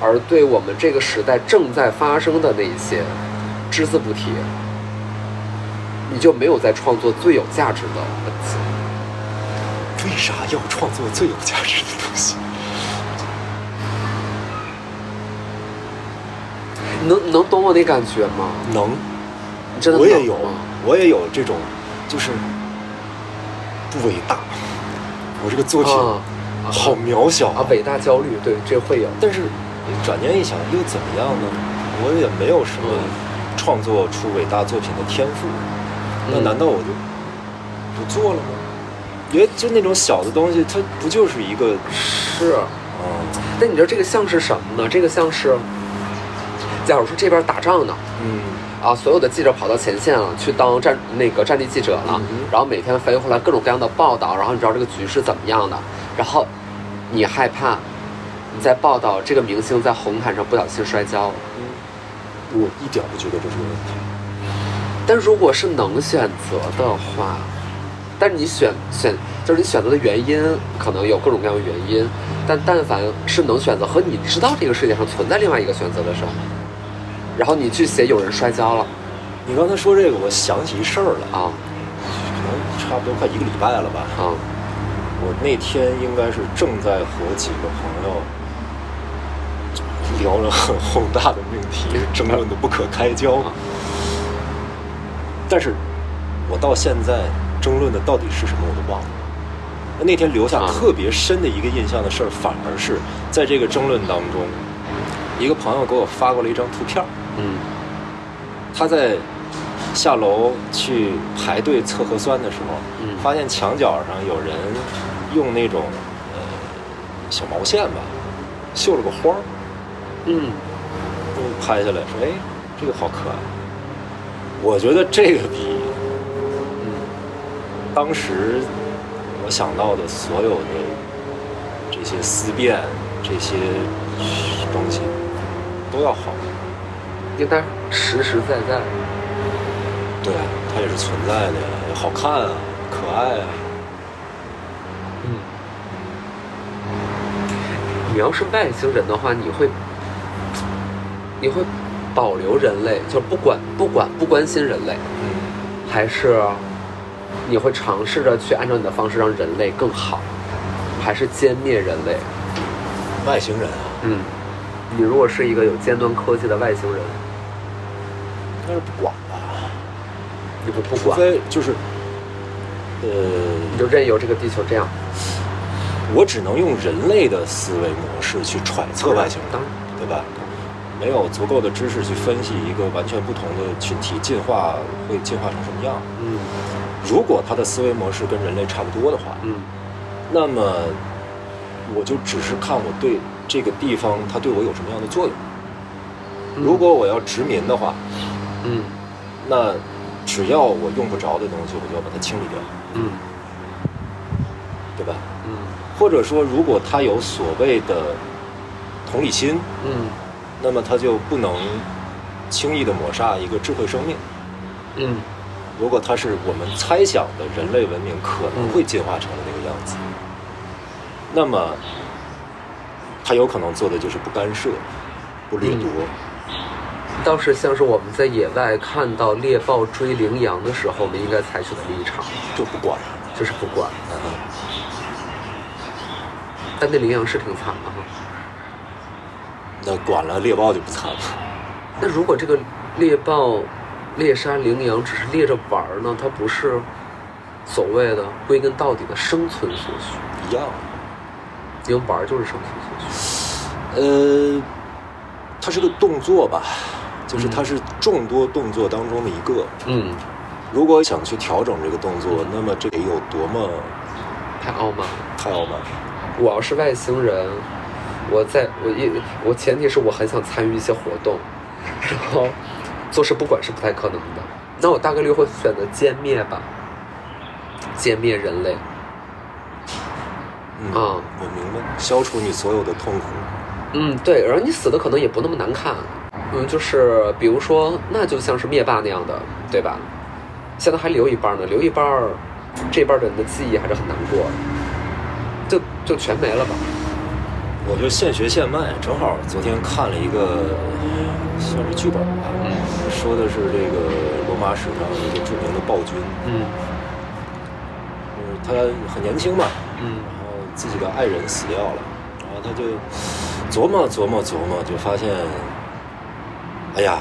而对我们这个时代正在发生的那一些只字不提，你就没有在创作最有价值的文字。为啥要创作最有价值的东西？能你能懂我那感觉吗？能，你真的我也有，我也有这种，就是不伟大。我这个作品啊好渺小啊，伟大焦虑，对，这会有。但是转念一想，又怎么样呢？我也没有什么创作出伟大作品的天赋，那嗯难道我就不做了吗？因为就那种小的东西，它不就是一个是，嗯但你知道这个像是什么呢？这个像是，假如说这边打仗呢，嗯。啊，所有的记者跑到前线了，去当战那个战地记者了，嗯然后每天飞回来各种各样的报道，然后你知道这个局势怎么样的，然后你害怕你在报道这个明星在红毯上不小心摔跤了，我一点不觉得这是个问题。但如果是能选择的话，但是你选选就是你选择的原因可能有各种各样的原因，但但凡是能选择和你知道这个世界上存在另外一个选择的时候，然后你去写有人摔跤了你刚才说这个，我想起一事儿来，啊可能差不多快一个礼拜了吧。啊我那天应该是正在和几个朋友聊了很宏大的命题，争论的不可开交。但是，我到现在争论的到底是什么我都忘了。那那天留下啊特别深的一个印象的事儿，反而是在这个争论当中，一个朋友给我发过了一张图片儿，嗯。他在下楼去排队测核酸的时候，嗯。发现墙角上有人用那种呃小毛线吧，绣了个花儿，嗯。就拍下来说：“哎，这个好可爱。”我觉得这个比嗯。当时我想到的所有的这些思辨、这些东西都要好。因为它实实在在。对，它也是存在的，也好看啊，可爱啊。嗯，你要是外星人的话，你会你会保留人类，就是不管不管不关心人类，嗯，还是你会尝试着去按照你的方式让人类更好，还是歼灭人类？外星人啊，嗯，你如果是一个有尖端科技的外星人，应该是不管吧，你不不管，除非就是，呃，你就任由这个地球这样。我只能用人类的思维模式去揣测外星人对吧？没有足够的知识去分析一个完全不同的群体进化会进化成什么样。嗯如果他的思维模式跟人类差不多的话，嗯那么我就只是看我对这个地方它对我有什么样的作用。嗯如果我要殖民的话，嗯那只要我用不着的东西，我就要把它清理掉，嗯。对吧？嗯。或者说，如果他有所谓的同理心，嗯。那么他就不能轻易的抹杀一个智慧生命。嗯。如果他是我们猜想的人类文明可能会进化成的那个样子，那么他有可能做的就是不干涉、不掠夺。倒是像是我们在野外看到猎豹追羚羊的时候，我们应该采取的立场就不管。就是不管。嗯，但那羚羊是挺惨的哈。那管了猎豹就不惨了。那如果这个猎豹猎杀羚羊只是猎着玩儿呢？它不是所谓的归根到底的生存所需，一样。因为玩儿就是生存所需。呃，它是个动作吧，就是它是众多动作当中的一个。嗯，如果想去调整这个动作，那么这得有多么太傲慢了。太傲慢。我要是外星人，我在我一我前提是我很想参与一些活动，然后做事不管是不太可能的，那我大概率会选择歼灭吧，歼灭人类。嗯，啊我明白，消除你所有的痛苦。嗯，对，然后你死的可能也不那么难看，嗯，就是比如说，那就像是灭霸那样的，对吧？现在还留一半呢，留一半儿，这半儿的人的记忆还是很难过的，就就全没了吧？我就现学现卖，正好昨天看了一个算是剧本吧，嗯说的是这个罗马史上一个著名的暴君，嗯就是他很年轻嘛，嗯然后自己的爱人死掉了，然后他就琢磨琢磨琢磨，就发现，哎呀，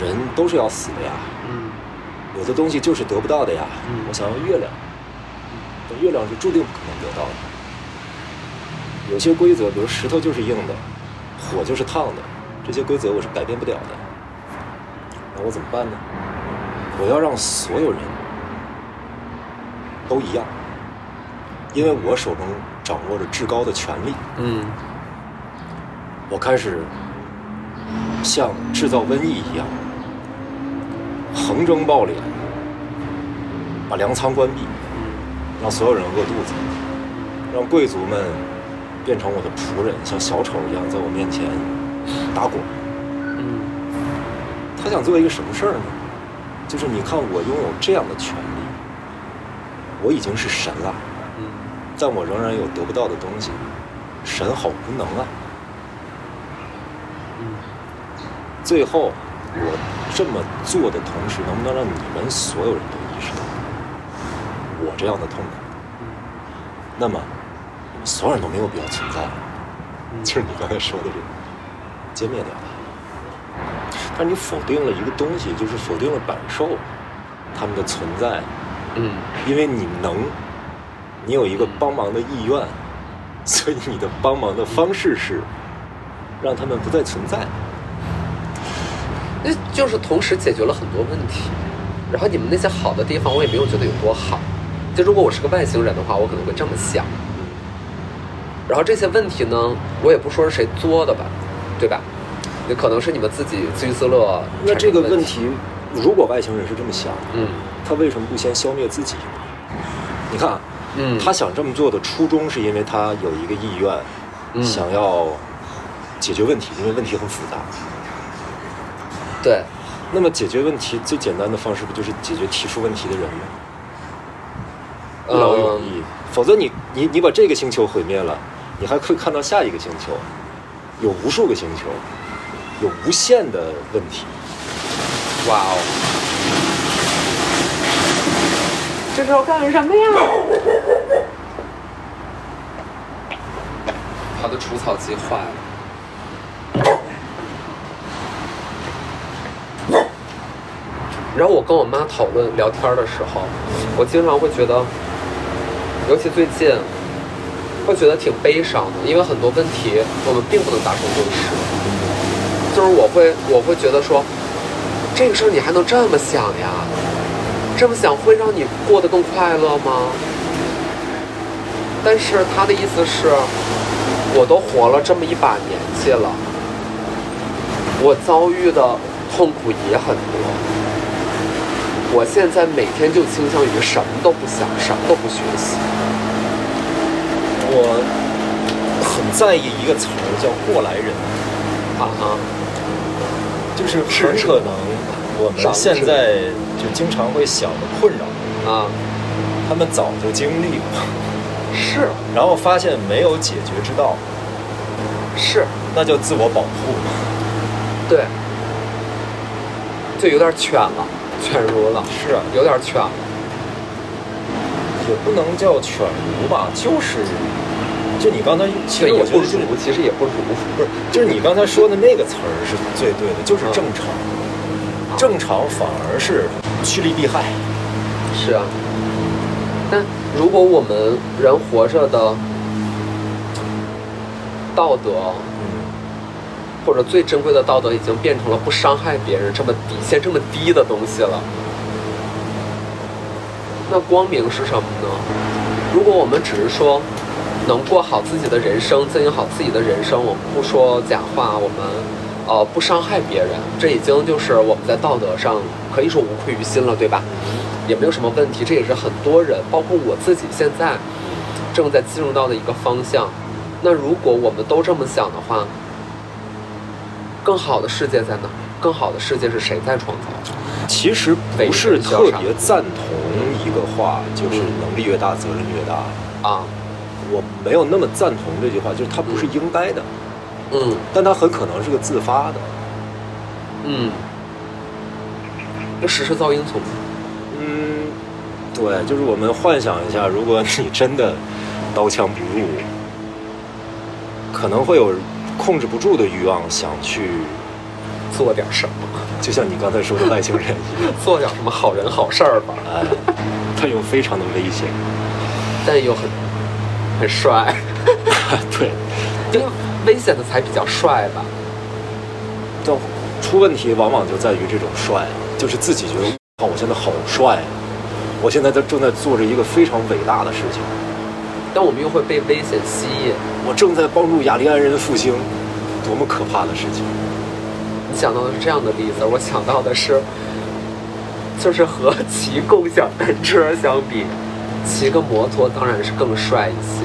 人都是要死的呀，嗯有的东西就是得不到的呀。嗯我想要月亮，但月亮是注定不可能得到的。有些规则，比如石头就是硬的，火就是烫的，这些规则我是改变不了的。那我怎么办呢？我要让所有人都一样，因为我手中掌握着至高的权力。嗯我开始像制造瘟疫一样，横征暴敛，把粮仓关闭，让所有人饿肚子，让贵族们变成我的仆人，像小丑一样在我面前打滚。嗯他想做一个什么事儿呢？就是你看我拥有这样的权利，我已经是神了，嗯但我仍然有得不到的东西，神好无能啊。嗯最后，我这么做的同时，能不能让你们所有人都意识到我这样的痛苦？那么，你们所有人都没有必要存在了。就是你刚才说的这个，歼灭掉它。但是你否定了一个东西，就是否定了百兽他们的存在，嗯因为你能，你有一个帮忙的意愿，所以你的帮忙的方式是让他们不再存在。那就是同时解决了很多问题。然后你们那些好的地方，我也没有觉得有多好。就如果我是个外星人的话，我可能会这么想。然后这些问题呢，我也不说是谁作的吧，对吧？也可能是你们自己自娱自乐。那这个问，题，如果外星人是这么想，嗯他为什么不先消灭自己呢？你看啊，嗯，他想这么做的初衷是因为他有一个意愿，嗯想要解决问题，因为问题很复杂。对，那么解决问题最简单的方式不就是解决提出问题的人吗？一劳永逸。否则你你你把这个星球毁灭了，你还可以看到下一个星球，有无数个星球，有无限的问题。哇哦，这是要干什么呀？他的除草机坏了。然后我跟我妈讨论聊天的时候，我经常会觉得，尤其最近，会觉得挺悲伤的，因为很多问题我们并不能达成共识。就是我会我会觉得说，这个事儿你还能这么想呀？这么想会让你过得更快乐吗？但是他的意思是，我都活了这么一把年纪了，我遭遇的痛苦也很多。我现在每天就倾向于什么都不想，什么都不学习。我很在意一个词儿叫“过来人。啊哈，”，就是很可能我们现在就经常会想的困扰，啊，他们早就经历过，是。然后发现没有解决之道，是，那就自我保护。对，就有点犬了，犬儒了，是啊，有点犬了。也不能叫犬儒吧，就是，就你刚才，其，实也不我觉得就是儒，其实也不儒。不是，就是你刚才说的那个词儿是最对的，就是正常。正常反而是趋利避害。是啊，但如果我们人活着的道德，嗯，或者最珍贵的道德，已经变成了不伤害别人这么底线这么低的东西了，那光明是什么呢？如果我们只是说能过好自己的人生，经营好自己的人生，我们不说假话，我们呃不伤害别人，这已经就是我们在道德上可以说无愧于心了，对吧？也没有什么问题，这也是很多人，包括我自己现在正在进入到的一个方向。那如果我们都这么想的话，更好的世界在哪？更好的世界是谁在创造？其实不是特别赞同一个话，就是能力越大，责任越大。啊，我没有那么赞同这句话，就是它不是应该的，嗯但它很可能是个自发的。嗯，这时势造英雄。嗯，对，就是我们幻想一下，如果你真的刀枪不入，可能会有控制不住的欲望，想去，做点什么，就像你刚才说的外星人一样，做点什么好人好事儿吧，哎，他又非常的危险。但又很很帅，对，因为危险的才比较帅吧。但出问题往往就在于这种帅，就是自己觉得，哇，我现在好帅。啊，我现在在正在做着一个非常伟大的事情，但我们又会被危险吸引。我正在帮助雅利安人复兴，多么可怕的事情！你想到的是这样的例子，我想到的是，就是和 骑共享单车相比，骑个摩托当然是更帅一些，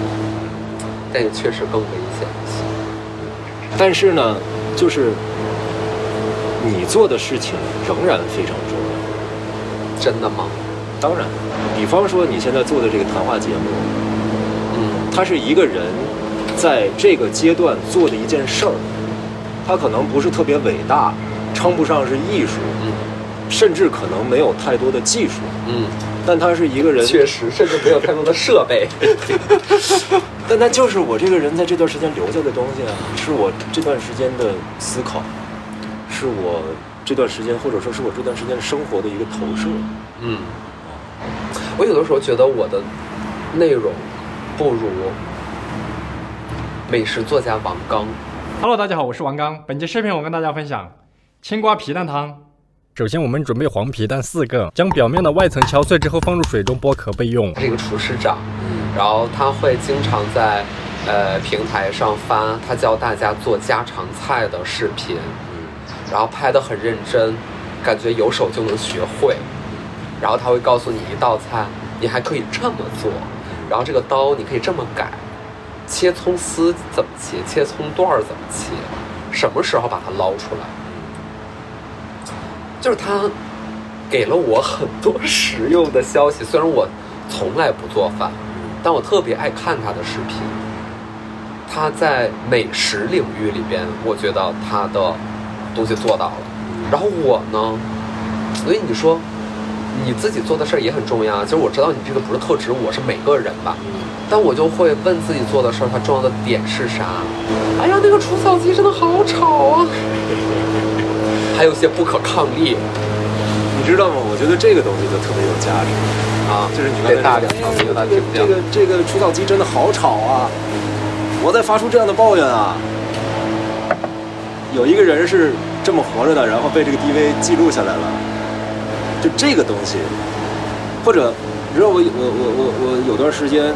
但也确实更危险一些。但是呢，就是你做的事情仍然非常重要。真的吗？当然，比方说你现在做的这个谈话节目，嗯它是一个人在这个阶段做的一件事儿，它可能不是特别伟大，称不上是艺术，嗯甚至可能没有太多的技术，嗯，但他是一个人，确实，甚至没有太多的设备。但那就是我这个人在这段时间留下的东西啊，是我这段时间的思考，是我这段时间或者说是我这段时间生活的一个投射。嗯，我有的时候觉得我的内容不如美食作家王刚。Hello，大家好，我是王刚。本期视频我跟大家分享青瓜皮蛋汤。首先，我们准备黄皮蛋四个，将表面的外层敲碎之后放入水中剥壳备用。是一个厨师长，然后他会经常在呃平台上发他教大家做家常菜的视频，然后拍的很认真，感觉有手就能学会。然后他会告诉你一道菜，你还可以这么做，然后这个刀你可以这么改，切葱丝怎么切，切葱段怎么切，什么时候把它捞出来，就是他给了我很多实用的消息。虽然我从来不做饭，但我特别爱看他的视频。他在美食领域里边，我觉得他的东西做到了。然后我呢，所以你说你自己做的事儿也很重要啊。就是我知道你这个不是特指我是每个人吧，但我就会问自己做的事儿，它重要的点是啥？哎呀，那个除草机真的好吵啊！还有些不可抗力你知道吗？我觉得这个东西就特别有价值。啊，就是你刚才得大两场比他听不见这个。这个除草机真的好吵啊！我在发出这样的抱怨啊。有一个人是这么活着的，然后被这个 DV 记录下来了。就这个东西，或者你知道我我我我我有段时间，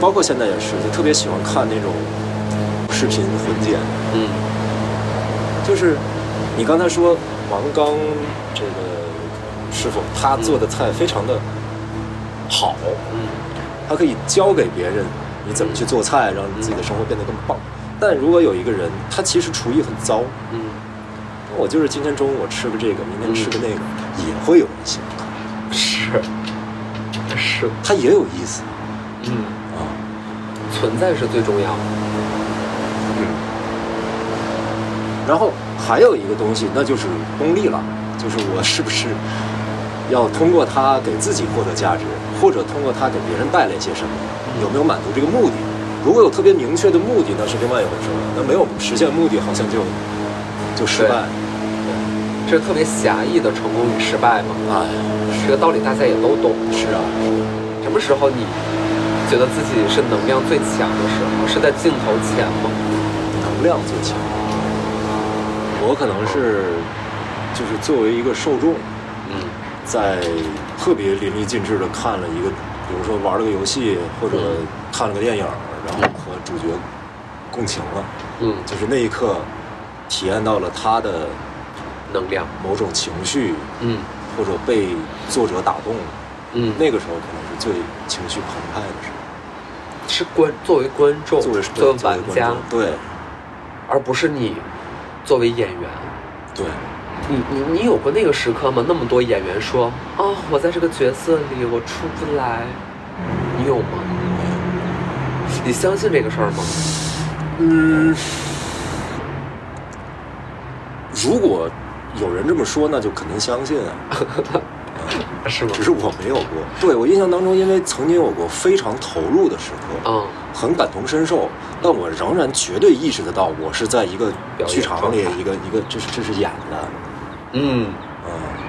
包括现在也是，就特别喜欢看那种视频混剪，嗯。就是你刚才说王刚这个师傅，他做的菜非常的好，嗯他可以教给别人你怎么去做菜，让自己的生活变得更棒。但如果有一个人，他其实厨艺很糟，嗯我就是今天中午我吃个这个，明天吃个那个，也会有人喜欢看，是是它也有意思嗯，啊。存在是最重要的。嗯然后还有一个东西，那就是功利了，就是我是不是要通过它给自己获得价值，或者通过它给别人带来一些什么，有没有满足这个目的？如果有特别明确的目的，那是另外一回事了。那没有实现目的，好像就就失败。这是特别狭义的成功与失败嘛？哎，这个道理大家也都懂。是啊，什么时候你觉得自己是能量最强的时候？是在镜头前吗？能量最强。我可能是就是作为一个受众，嗯在特别淋漓尽致的看了一个，比如说玩了个游戏，或者嗯看了个电影，然后和主角共情了，嗯，就是那一刻体验到了他的能量。某种情绪，嗯或者被作者打动了，嗯，那个时候可能是最情绪澎湃的时候。是观作为观众，作为作为玩家对而不是你作为演员。对，你你你有过那个时刻吗？那么多演员说啊、我在这个角色里我出不来，你有吗？你相信这个事儿吗？嗯，如果有人这么说，那就肯定相信啊。是吗只？是我没有过。对我印象当中，因为曾经有过非常投入的时刻，嗯很感同身受，但我仍然绝对意识得到，我是在一个剧场里，一个一个这是这是演的。嗯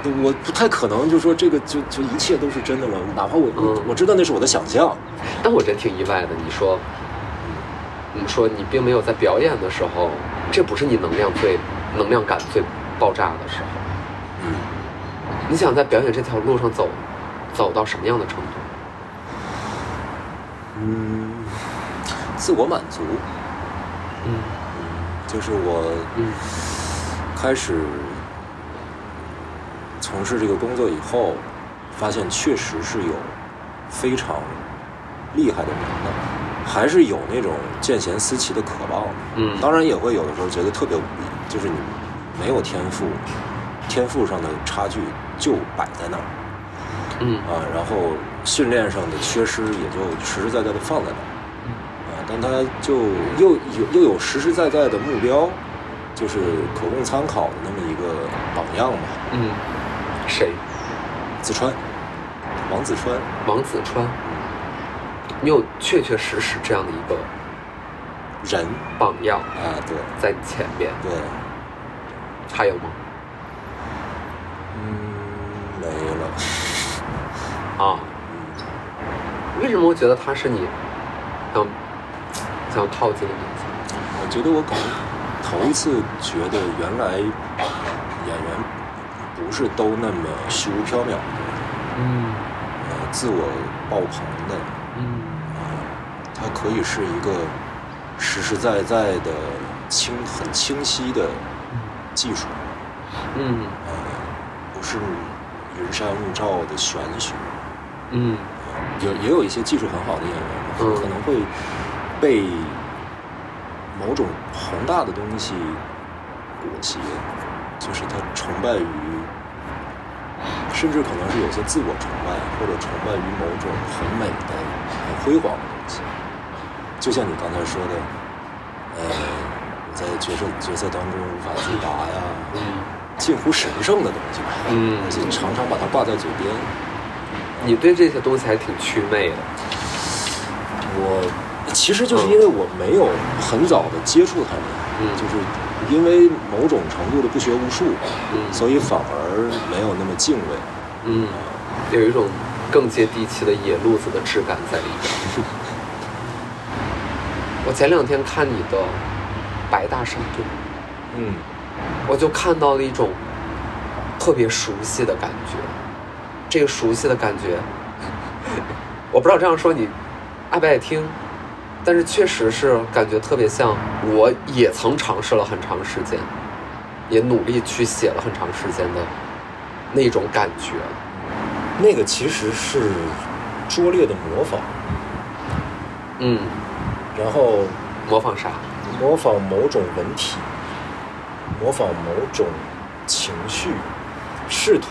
嗯，我不太可能就说这个就就一切都是真的了，哪怕我、嗯我知道那是我的想象，但我真挺意外的。你说，你说你并没有在表演的时候，这不是你能量最能量感最爆炸的时候。嗯，你想在表演这条路上走，走到什么样的程度？嗯，自我满足，嗯就是我嗯开始从事这个工作以后，发现确实是有非常厉害的人的，还是有那种见贤思齐的渴望。嗯当然也会有的时候觉得特别无力，就是你没有天赋，天赋上的差距就摆在那儿嗯啊，然后训练上的缺失也就实实在在的放在那儿啊，但他就又有又有实实在在的目标，就是可供参考的那么一个榜样吧。嗯，谁？子川，王子川，王子川。你有确确实实这样的一个人榜样啊，对在你前面，对，还有吗？嗯，没了。啊，为什么我觉得他是你想想靠近的明星？我觉得我可能头一次觉得原来演员不是都那么虚无缥缈的，嗯呃，自我爆棚的，嗯它可以是一个实实在在的清很清晰的技术，嗯呃，不是云山雾罩的玄学。嗯有也有一些技术很好的演员，嗯可能会被某种宏大的东西裹挟，就是他崇拜于，甚至可能是有些自我崇拜，或者崇拜于某种很美的、很辉煌的东西。就像你刚才说的，呃，我在角色角色当中无法自拔呀，嗯近乎神圣的东西而且常常把它挂在嘴边。你对这些东西还挺祛魅的。我其实就是因为我没有很早的接触他们，嗯就是因为某种程度的不学无术，嗯所以反而没有那么敬畏。嗯，有一种更接地气的野路子的质感在里边。我前两天看你的《白大山队》，嗯，我就看到了一种特别熟悉的感觉。这个熟悉的感觉，我不知道这样说你爱不爱听，但是确实是感觉特别像，我也曾尝试了很长时间，也努力去写了很长时间的那种感觉。那个其实是拙劣的模仿，嗯，然后模仿啥？模仿某种文体，模仿某种情绪，试图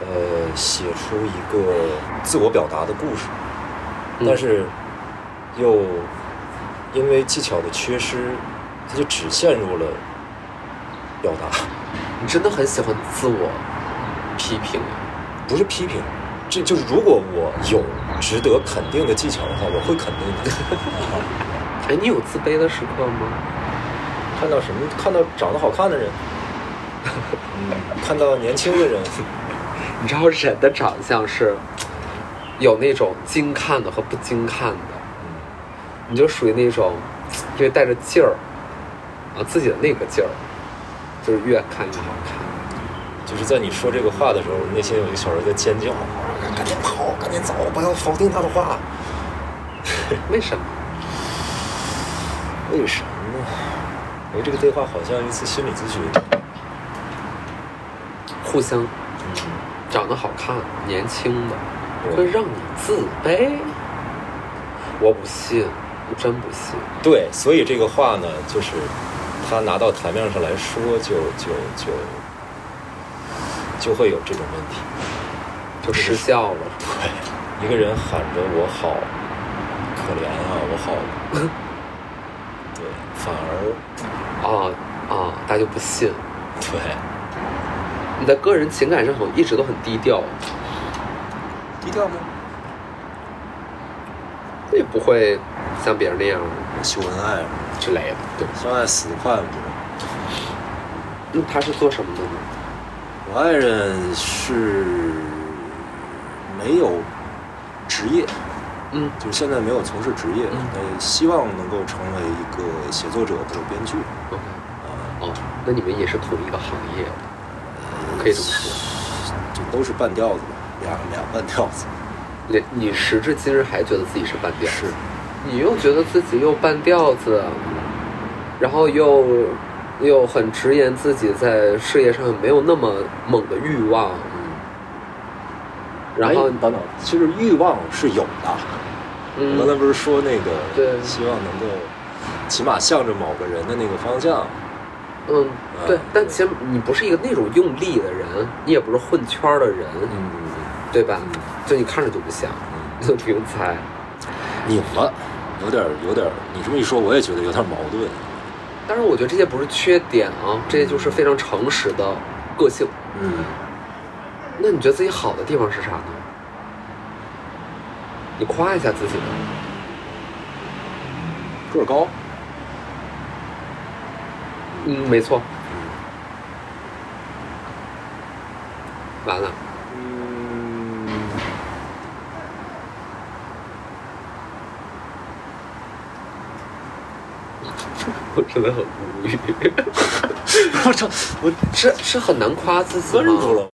呃写出一个自我表达的故事，嗯但是又因为技巧的缺失，他就只陷入了表达，你真的很喜欢自我批评啊？不是批评。这就是如果我有值得肯定的技巧的话，我会肯定的。哎，你有自卑的时刻吗？看到什么？看到长得好看的人，嗯，看到年轻的人，你知道人的长相是有那种精看的和不精看的，你就属于那种因为带着劲儿啊自己的那个劲儿，就是越看越好看。就是在你说这个话的时候，内心有一个小人在尖叫：“赶紧跑，赶紧走，不要否定他的话。为什么？”为什么呢？因为这个对话好像一次心理咨询。互相嗯，长得好看、年轻的会让你自卑？我不信，我真不信。对，所以这个话呢，就是他拿到台面上来说，就就就就会有这种问题。就失效了。对，一个人喊着我好可怜啊，我好，对，反而啊啊，大家就不信。对，你在个人情感上好像一直都很低调，低调吗？那也不会像别人那样秀恩爱，之类的，对吧？相爱死得快吗？那他是做什么的呢？我爱人是没有职业，嗯就是现在没有从事职业，嗯呃，希望能够成为一个写作者或者编剧。，OK，哦，那你们也是同一个行业的，可以这么说。就都是半吊子吧，俩俩半吊子。你你时至今日还觉得自己是半吊子？是，你又觉得自己又半吊子，然后又又很直言自己在事业上没有那么猛的欲望，然后哎等等，其实欲望是有的。我刚才嗯，不是说那个，对希望能够起码向着某个人的那个方向。嗯，对嗯，但其实你不是一个那种用力的人，你也不是混圈儿的人，嗯，对吧？就你看着就不像，你就不用猜。拧了，有点儿有点儿，你这么一说，我也觉得有点矛盾。但是我觉得这些不是缺点啊，这些就是非常诚实的个性。嗯，那你觉得自己好的地方是啥呢？你夸一下自己吧。个儿高，嗯，没错。完了，嗯，我真的很无语。我操，我是是很难夸自己吗？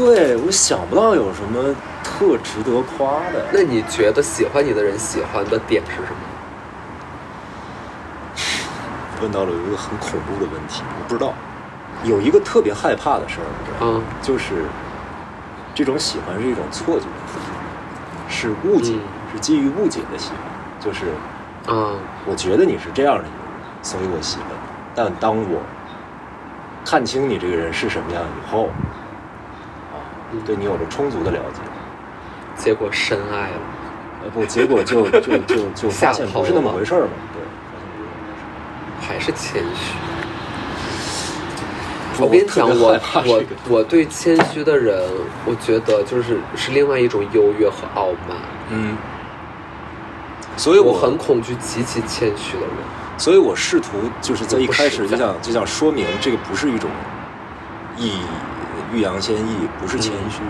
对，我想不到有什么特值得夸的。那你觉得喜欢你的人喜欢的点是什么？问到了一个很恐怖的问题，我不知道。有一个特别害怕的事儿，你知道吗？嗯就是这种喜欢是一种错觉，是误解，嗯是基于误解的喜欢。就是嗯，我觉得你是这样的一个人，所以我喜欢你。但当我看清你这个人是什么样以后，啊，对你有着充足的了解，结果深爱了。呃不，结果就就就就发现下头不是那么回事儿嘛。对。还是谦虚。我我跟你讲，我我我对谦虚的人，我觉得就是是另外一种优越和傲慢。嗯，所以我我很恐惧极其谦虚的人。所以我试图就是在一开始就想就想说明这个不是一种意欲扬先抑，不是谦虚。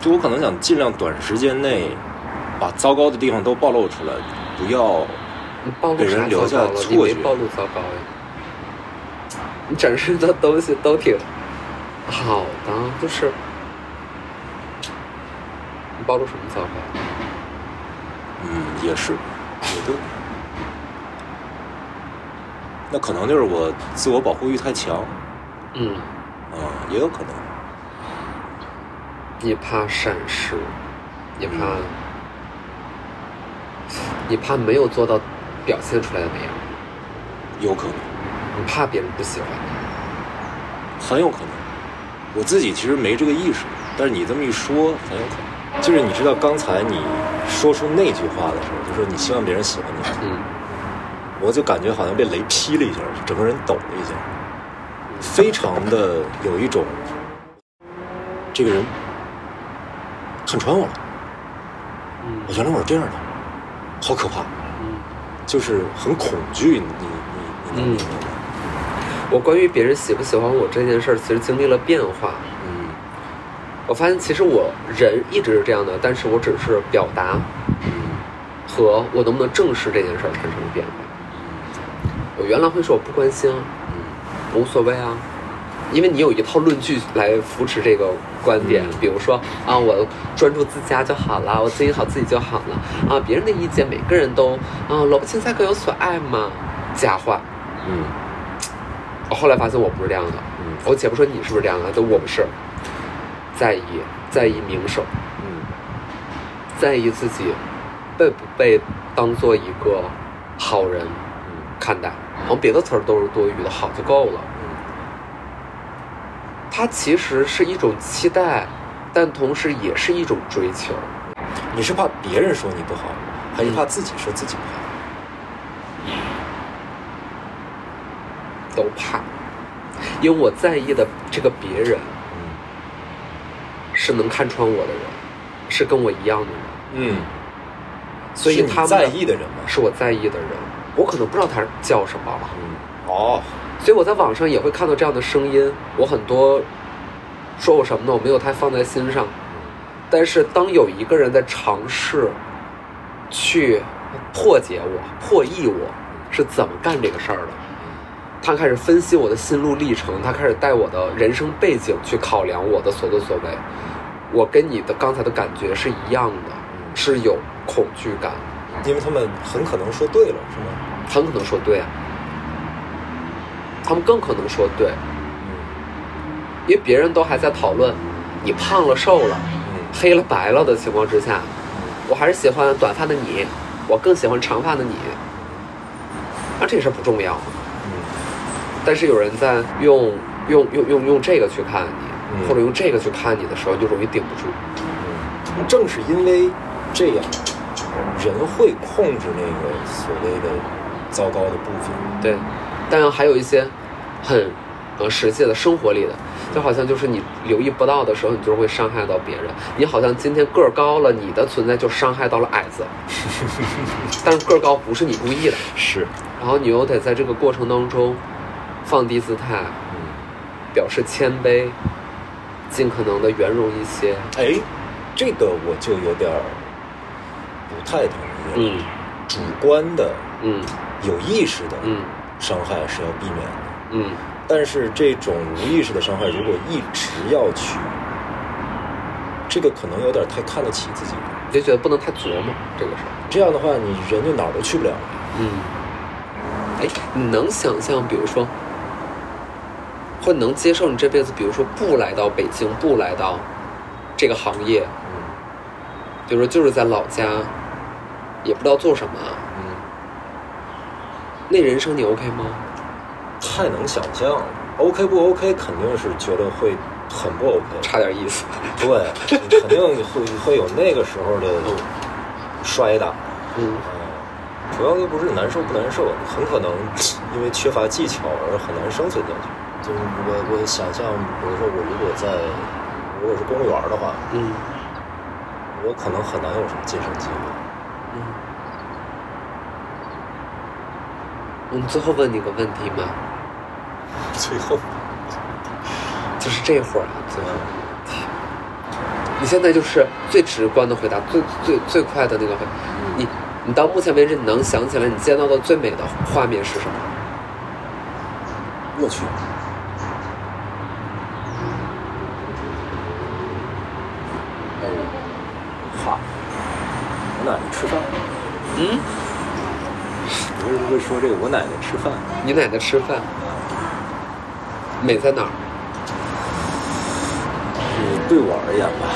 就我可能想尽量短时间内把糟糕的地方都暴露出来，不要给人留下错觉没暴露糟糕呀。你展示的东西都挺好的，就是你暴露什么糟糕？嗯也是也对。那可能就是我自我保护欲太强，嗯，啊、也有可能。你怕闪失，你怕，你怕没有做到表现出来的那样，有可能，你怕别人不喜欢你。很有可能。我自己其实没这个意识，但是你这么一说，很有可能。就是你知道刚才你说出那句话的时候，就说你希望别人喜欢你，嗯，我就感觉好像被雷劈了一下，整个人抖了一下，非常的有一种这个人看穿我了，嗯我原来我是这样的，好可怕，嗯，就是很恐惧。你你你能明白吗？我关于别人喜不喜欢我这件事儿，其实经历了变化。嗯我发现其实我人一直是这样的，但是我只是表达嗯和我能不能正视这件事儿产生了变化。我原来会说我不关心啊，嗯无所谓啊，因为你有一套论据来扶持这个观点，嗯。比如说啊，我专注自家就好了，我经营好自己就好了。啊，别人的意见每个人都啊，萝卜青菜各有所爱嘛，假话。嗯。我后来发现我不是这样的，嗯。我且不说你是不是这样的，都我不是，在意在意名声，嗯。在意自己被不被当做一个好人嗯看待，好像别的词儿都是多余的，好就够了。嗯它其实是一种期待，但同时也是一种追求。你是怕别人说你不好，还是怕自己说自己不好？都怕，因为我在意的这个别人嗯。是能看穿我的人，是跟我一样的人，嗯，所以他在意的人吗？是我在意的人，我可能不知道他叫什么，嗯。哦，所以我在网上也会看到这样的声音。我很多说我什么呢？我没有太放在心上，但是当有一个人在尝试去破解我、破译我是怎么干这个事儿的，他开始分析我的心路历程，他开始带我的人生背景去考量我的所作所为。我跟你的刚才的感觉是一样的，是有恐惧感，因为他们很可能说对了，是吗？很可能说对啊，他们更可能说对，嗯。因为别人都还在讨论你胖了、瘦了、嗯。黑了、白了的情况之下，我还是喜欢短发的你，我更喜欢长发的你。那，这事儿不重要，嗯。但是有人在用用用用用这个去看你，嗯。或者用这个去看你的时候，就容易顶不住。嗯，正是因为这样，人会控制那个所谓的糟糕的部分。对，当然还有一些很呃实际的生活里的，就好像就是你留意不到的时候，你就会伤害到别人。你好像今天个儿高了，你的存在就伤害到了矮子，但是个儿高不是你故意的，是，然后你又得在这个过程当中放低姿态，嗯，表示谦卑，尽可能的圆融一些。哎，这个我就有点儿不太同意。嗯主观的、嗯有意识的嗯伤害是要避免的。嗯，但是这种无意识的伤害，如果一直要去，这个可能有点太看得起自己了。你就觉得不能太琢磨这个事儿。这样的话，你人就哪儿都去不了了。嗯，哎，你能想象，比如说，或能接受你这辈子，比如说不来到北京，不来到这个行业，嗯比如说就是在老家，也不知道做什么，嗯，那人生你 OK 吗？太能想象了。OK 不 OK，肯定是觉得会很不 OK。差点意思。对，你肯定会会有那个时候的摔打。嗯嗯，主要又不是难受不难受，很可能因为缺乏技巧而很难生存下去。就是我我想象，比如说我如果在如果是公务员的话，嗯我可能很难有什么晋升机会。嗯。我们最后问你个问题嘛，最后，就是这会儿啊，最后，你现在就是最直观的回答，最最最快的那个回，你你到目前为止你能想起来你见到的最美的画面是什么？我去，哎，哈，我奶奶吃饭。嗯，你为什么会说这个？我奶奶吃饭，你奶奶吃饭，美在哪儿？嗯，对我而言吧，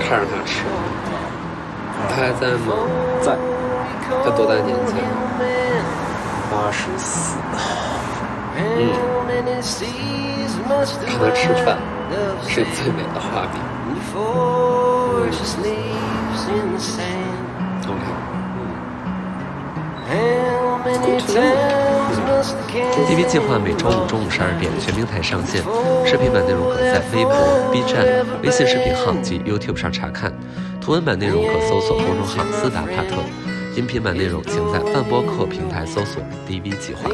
看着他吃，他还在吗？在他多大年纪？八十四，嗯，看他吃饭是最美的画面。OK。DV 计划每周五中午十二点全平台上线，视频版内容可在微博、B 站、微信视频号及 YouTube 上查看，图文版内容可搜索公众号“斯达帕特”，音频版内容请在泛播客平台搜索 “DV 计划”。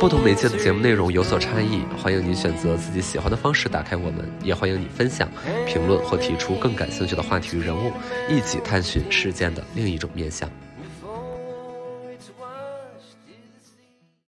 不同媒介的节目内容有所差异，欢迎您选择自己喜欢的方式打开我们，也欢迎你分享、评论或提出更感兴趣的话题与人物，一起探寻事件的另一种面向。